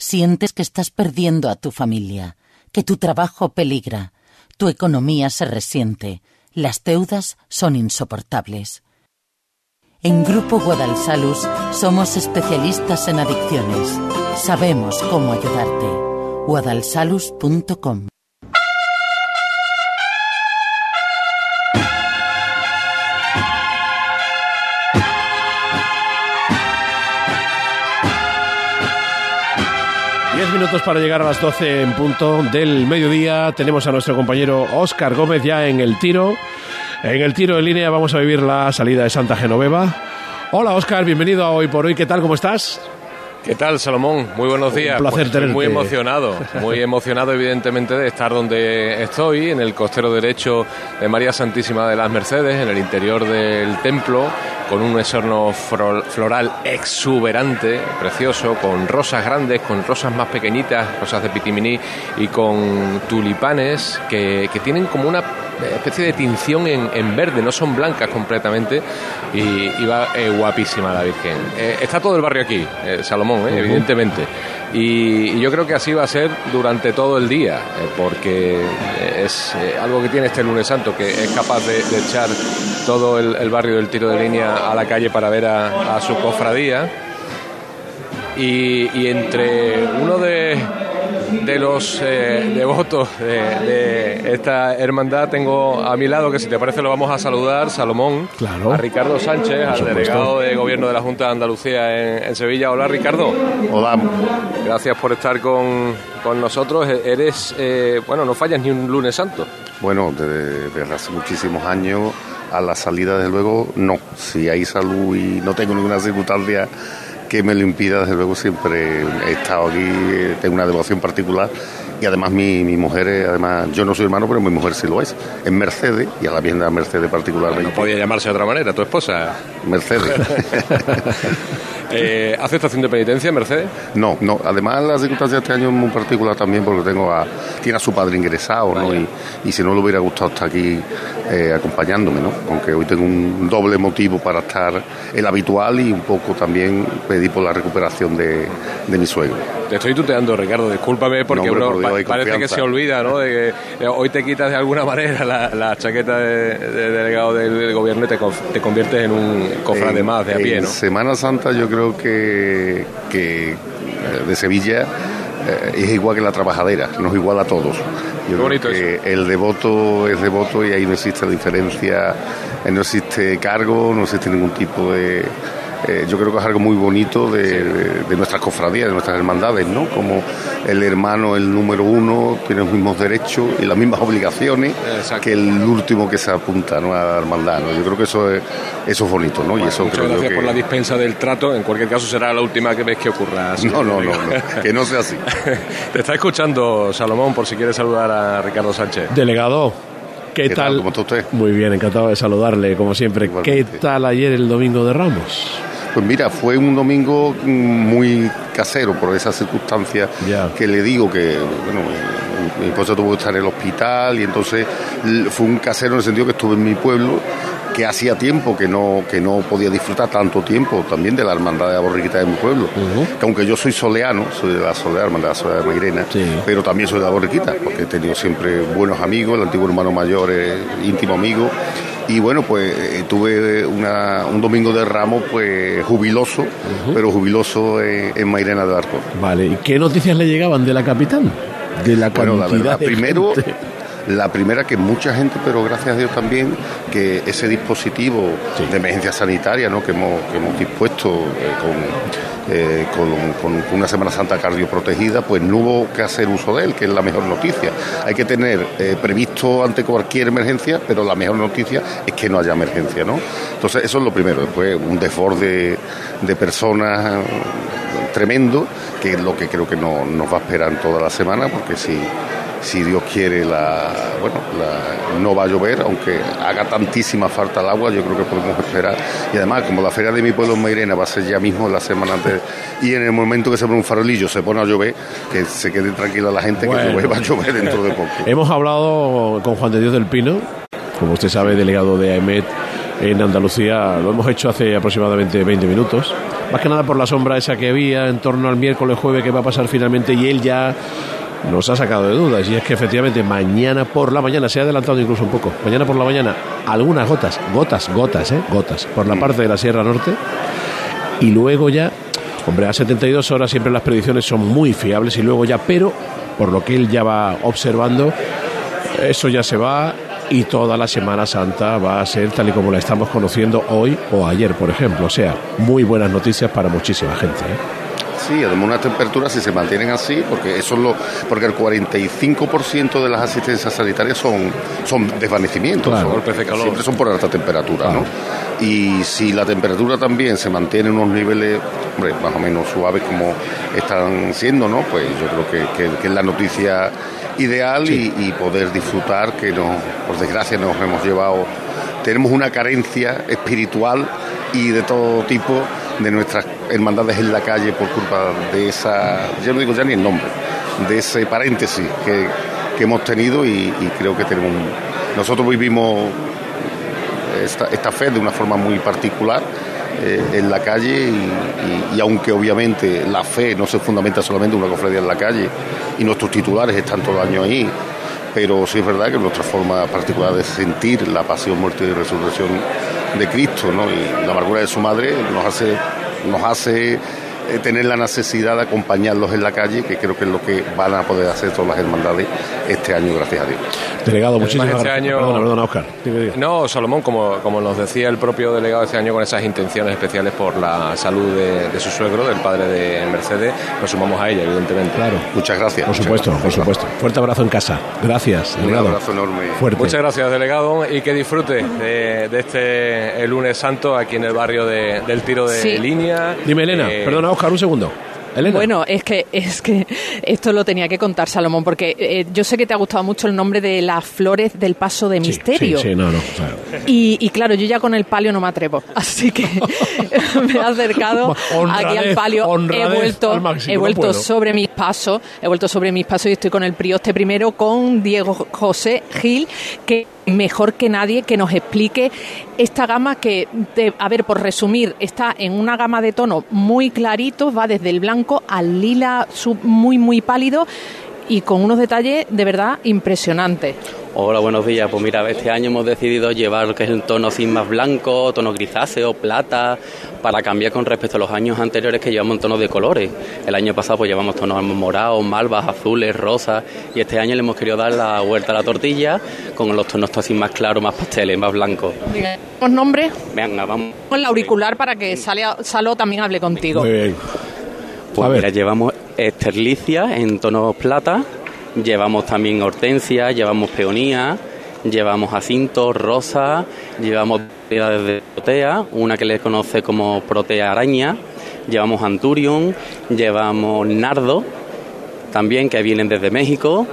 Sientes que estás perdiendo a tu familia, que tu trabajo peligra, tu economía se resiente, las deudas son insoportables. En Grupo Guadalsalus somos especialistas en adicciones. Sabemos cómo ayudarte. guadalsalus.com minutos para llegar a las 12 en punto del mediodía. Tenemos a nuestro compañero Óscar Gómez ya en el tiro. En el tiro en línea vamos a vivir la salida de Santa Genoveva. Hola Óscar, bienvenido a Hoy por Hoy. ¿Qué tal? ¿Cómo estás? ¿Qué tal, Salomón? Muy buenos días. Un placer pues Muy emocionado, muy emocionado evidentemente de estar donde estoy, en el costero derecho de María Santísima de las Mercedes, en el interior del templo, con un esorno floral exuberante, precioso, con rosas grandes, con rosas más pequeñitas, rosas de pitiminí y con tulipanes que, que tienen como una especie de tinción en, verde, no son blancas completamente y, va eh, guapísima la Virgen. Eh, está todo el barrio aquí, eh, Salomón, evidentemente. Y, yo creo que así va a ser durante todo el día, porque es algo que tiene este lunes santo, que es capaz de, echar todo el, barrio del tiro de línea a la calle para ver a, su cofradía. y entre uno de de los eh, devotos de, esta hermandad tengo a mi lado, que si te parece lo vamos a saludar, Salomón, claro. a Ricardo Sánchez, al delegado de Gobierno de la Junta de Andalucía en, Sevilla. Hola Ricardo. Hola. Gracias por estar con, nosotros. E-, eres, eh, bueno, no fallas ni un lunes santo. Bueno, desde, hace muchísimos años a la salida, desde luego, no. Si hay salud y no tengo ninguna circunstancia que me lo impida, desde luego siempre he estado aquí, tengo una devoción particular y además mi, mi mujer, además yo no soy hermano, pero mi mujer sí lo es, es Mercedes y a la vienda Mercedes particularmente. No podía llamarse de otra manera, tu esposa. Mercedes. eh, ¿Hace estación de penitencia, Mercedes? No, no. Además, las circunstancias de este año es muy particular también porque tengo a, tiene a su padre ingresado, ¿no? Y, y, si no le hubiera gustado estar aquí eh, acompañándome, ¿no? Aunque hoy tengo un doble motivo para estar el habitual y un poco también pedir por la recuperación de, de mi suegro. Te estoy tuteando, Ricardo, discúlpame porque parece que se olvida, ¿no? De que eh, hoy te quitas de alguna manera la, chaqueta de, delegado del gobierno y te, conviertes en un cofrade más de a pie, ¿no? Semana Santa yo creo que, que eh, de Sevilla eh, es igual que la trabajadera, no es igual a todos. Yo creo que el devoto es devoto y ahí no existe diferencia, no existe cargo, no existe ningún tipo de eh, yo creo que es algo muy bonito de, nuestras cofradías, de nuestras hermandades, ¿no? Como el hermano, el número uno, tiene los mismos derechos y las mismas obligaciones que el último que se apunta ¿no? a la hermandad, ¿no? Yo creo que eso es, eso es bonito, ¿no? y eso muchas gracias por la dispensa del trato, en cualquier caso será la última vez que ocurra. no, no, no, que no sea así. Te está escuchando Salomón, por si quieres saludar a Ricardo Sánchez. Delegado. ¿Qué, tal? ¿Cómo está usted? Muy bien, encantado de saludarle, como siempre. ¿Qué tal ayer el domingo de Ramos? Pues mira, fue un domingo muy casero por esas circunstancias que le digo que, bueno, mi esposa tuvo que estar en el hospital y entonces fue un casero en el sentido que estuve en mi pueblo que hacía tiempo que no, que no podía disfrutar tanto tiempo también de la hermandad de la borriquita de mi pueblo. que aunque yo soy soleano, soy de la soleá, hermandad de Mairena, pero también soy de la borriquita, porque he tenido siempre buenos amigos, el antiguo hermano mayor es íntimo amigo y bueno, pues eh, tuve un domingo de ramo pues jubiloso, pero jubiloso en, Mairena de Arco. Vale, ¿y qué noticias le llegaban de la capital? De la cantidad primero, La primera que mucha gente, pero gracias a Dios también, que ese dispositivo de emergencia sanitaria ¿no? que, hemos, que hemos dispuesto eh, con, eh, con, una Semana Santa cardioprotegida, pues no hubo que hacer uso de él, que es la mejor noticia. Hay que tener eh, previsto ante cualquier emergencia, pero la mejor noticia es que no haya emergencia. ¿no? Entonces, eso es lo primero. Después, un desborde de personas tremendo, que es lo que creo que no, nos va a esperar en toda la semana, porque si si Dios quiere, la, bueno, no va a llover, aunque haga tantísima falta el agua, yo creo que podemos esperar. Y además, como la feria de mi pueblo en Mairena va a ser ya mismo la semana antes, y en el momento que se pone un farolillo se pone a llover, que se quede tranquila la gente, que va a llover dentro de poco. Hemos hablado con Juan de Dios del Pino, como usted sabe, delegado de AEMET en Andalucía, lo hemos hecho hace aproximadamente 20 minutos. Más que nada por la sombra esa que había en torno al miércoles, jueves, que va a pasar finalmente, y él ya nos ha sacado de dudas y es que efectivamente mañana por la mañana se ha adelantado incluso un poco. Mañana por la mañana algunas gotas, gotas, gotas, ¿eh? gotas por la parte de la Sierra Norte y luego ya, hombre, a 72 horas siempre las predicciones son muy fiables y luego ya, pero por lo que él ya va observando, eso ya se va y toda la Semana Santa va a ser tal y como la estamos conociendo hoy o ayer, por ejemplo. O sea, muy buenas noticias para muchísima gente. ¿eh? Sí, además unas temperaturas si se mantienen así, porque eso es lo, porque el 45% de las asistencias sanitarias son, son desvanecimientos, siempre son por alta temperatura, ¿no? Y si la temperatura también se mantiene en unos niveles, hombre, más o menos suaves como están siendo, ¿no? Pues yo creo que, es la noticia ideal y, y, poder disfrutar que no, por desgracia nos hemos llevado, tenemos una carencia espiritual y de todo tipo de nuestras hermandades en la calle por culpa de esa, yo no digo ya ni el nombre, de ese paréntesis que, hemos tenido y, creo que tenemos, nosotros vivimos esta, fe de una forma muy particular eh, en la calle y, aunque obviamente la fe no se fundamenta solamente en una cofradía en la calle y nuestros titulares están todo el año ahí, pero sí es verdad que nuestra forma particular de sentir la pasión, muerte y resurrección de Cristo ¿no? y la amargura de su madre nos hace, nos hace eh, tener la necesidad de acompañarlos en la calle, que creo que es lo que van a poder hacer todas las hermandades este año, gracias a Dios. Delegado, muchísimas este gracias. Año... Perdona, perdona, Oscar. No, Salomón, como, como nos decía el propio delegado este año, con esas intenciones especiales por la salud de, su suegro, del padre de Mercedes, nos sumamos a ella, evidentemente. Claro. Muchas gracias. Por supuesto, por supuesto. Fuerte abrazo en casa. Gracias, delegado. Un abrazo enorme. Fuerte. Muchas gracias, delegado, y que disfrute de, este el lunes santo aquí en el barrio del tiro de línea. Dime, Elena, eh, perdona, Oscar, un segundo. Bueno, es que, es que esto lo tenía que contar, Salomón, porque eh, yo sé que te ha gustado mucho el nombre de las flores del paso de misterio. Sí, sí, no, no. Y, claro, yo ya con el palio no me atrevo, así que me he acercado aquí al palio, he vuelto, he vuelto sobre mis pasos, he vuelto sobre mis pasos y estoy con el prioste primero, con Diego José Gil, que mejor que nadie que nos explique esta gama que, a ver, por resumir, está en una gama de tono muy clarito, va desde el blanco al lila muy, muy pálido y con unos detalles de verdad impresionantes. Hola, buenos días. Pues mira, este año hemos decidido llevar lo que es el tono así más blanco, tono grisáceo, plata, para cambiar con respecto a los años anteriores que llevamos tonos de colores. El año pasado pues llevamos tonos morados, malvas, azules, rosas y este año le hemos querido dar la vuelta a la tortilla con los tonos así más claros, más pasteles, más blancos. ¿Los nombres? Venga, vamos. Con el auricular para que Salo también hable contigo. Muy bien. Pues mira, llevamos esterlicia en tonos plata, Llevamos también hortensia, llevamos peonía, llevamos jacinto, rosa, llevamos variedades de protea, una que le conoce como protea araña, llevamos anturium, llevamos nardo, también que vienen desde México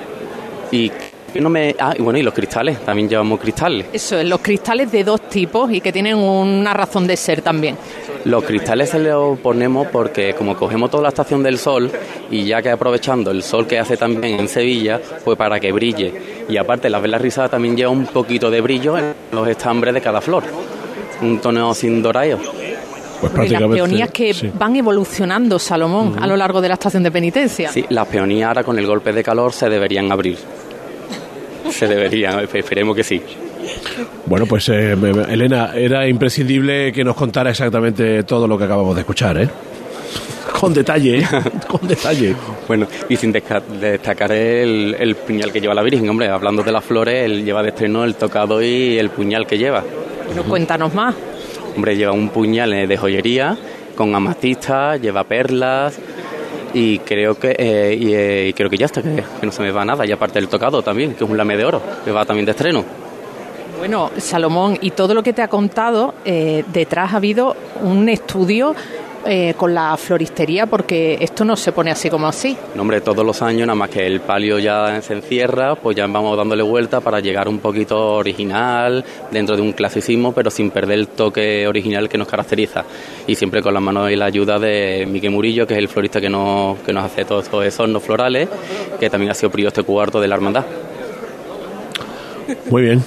y no me... Ah, y bueno, y los cristales, también llevamos cristales. Eso, los cristales de dos tipos y que tienen una razón de ser también. Los cristales se los ponemos porque como cogemos toda la estación del sol y ya que aprovechando el sol que hace también en Sevilla, pues para que brille. Y aparte la vela rizada también lleva un poquito de brillo en los estambres de cada flor. Un tono sin dorado. Pues las peonías que van evolucionando, Salomón, a lo largo de la estación de penitencia. Sí, las peonías ahora con el golpe de calor se deberían abrir. Se deberían, esperemos que sí. Bueno, pues eh, Elena, era imprescindible que nos contara exactamente todo lo que acabamos de escuchar, ¿eh? Con detalle, ¿eh? con detalle. Bueno, y sin destacar el, el, puñal que lleva la Virgen, hombre, hablando de las flores, él lleva de estreno el tocado y el puñal que lleva. Bueno, cuéntanos más. Hombre, lleva un puñal eh, de joyería con amatistas, lleva perlas, y creo que y, creo que ya está, que, no se me va nada, y aparte el tocado también, que es un lame de oro, que va también de estreno. Bueno, Salomón, y todo lo que te ha contado, eh, detrás ha habido un estudio eh, con la floristería, porque esto no se pone así como así. No, hombre, todos los años, nada más que el palio ya se encierra, pues ya vamos dándole vuelta para llegar un poquito original, dentro de un clasicismo, pero sin perder el toque original que nos caracteriza. Y siempre con la mano y la ayuda de Miguel Murillo, que es el florista que nos, que nos hace todos esos hornos florales, que también ha sido prior este cuarto de la hermandad. Muy bien,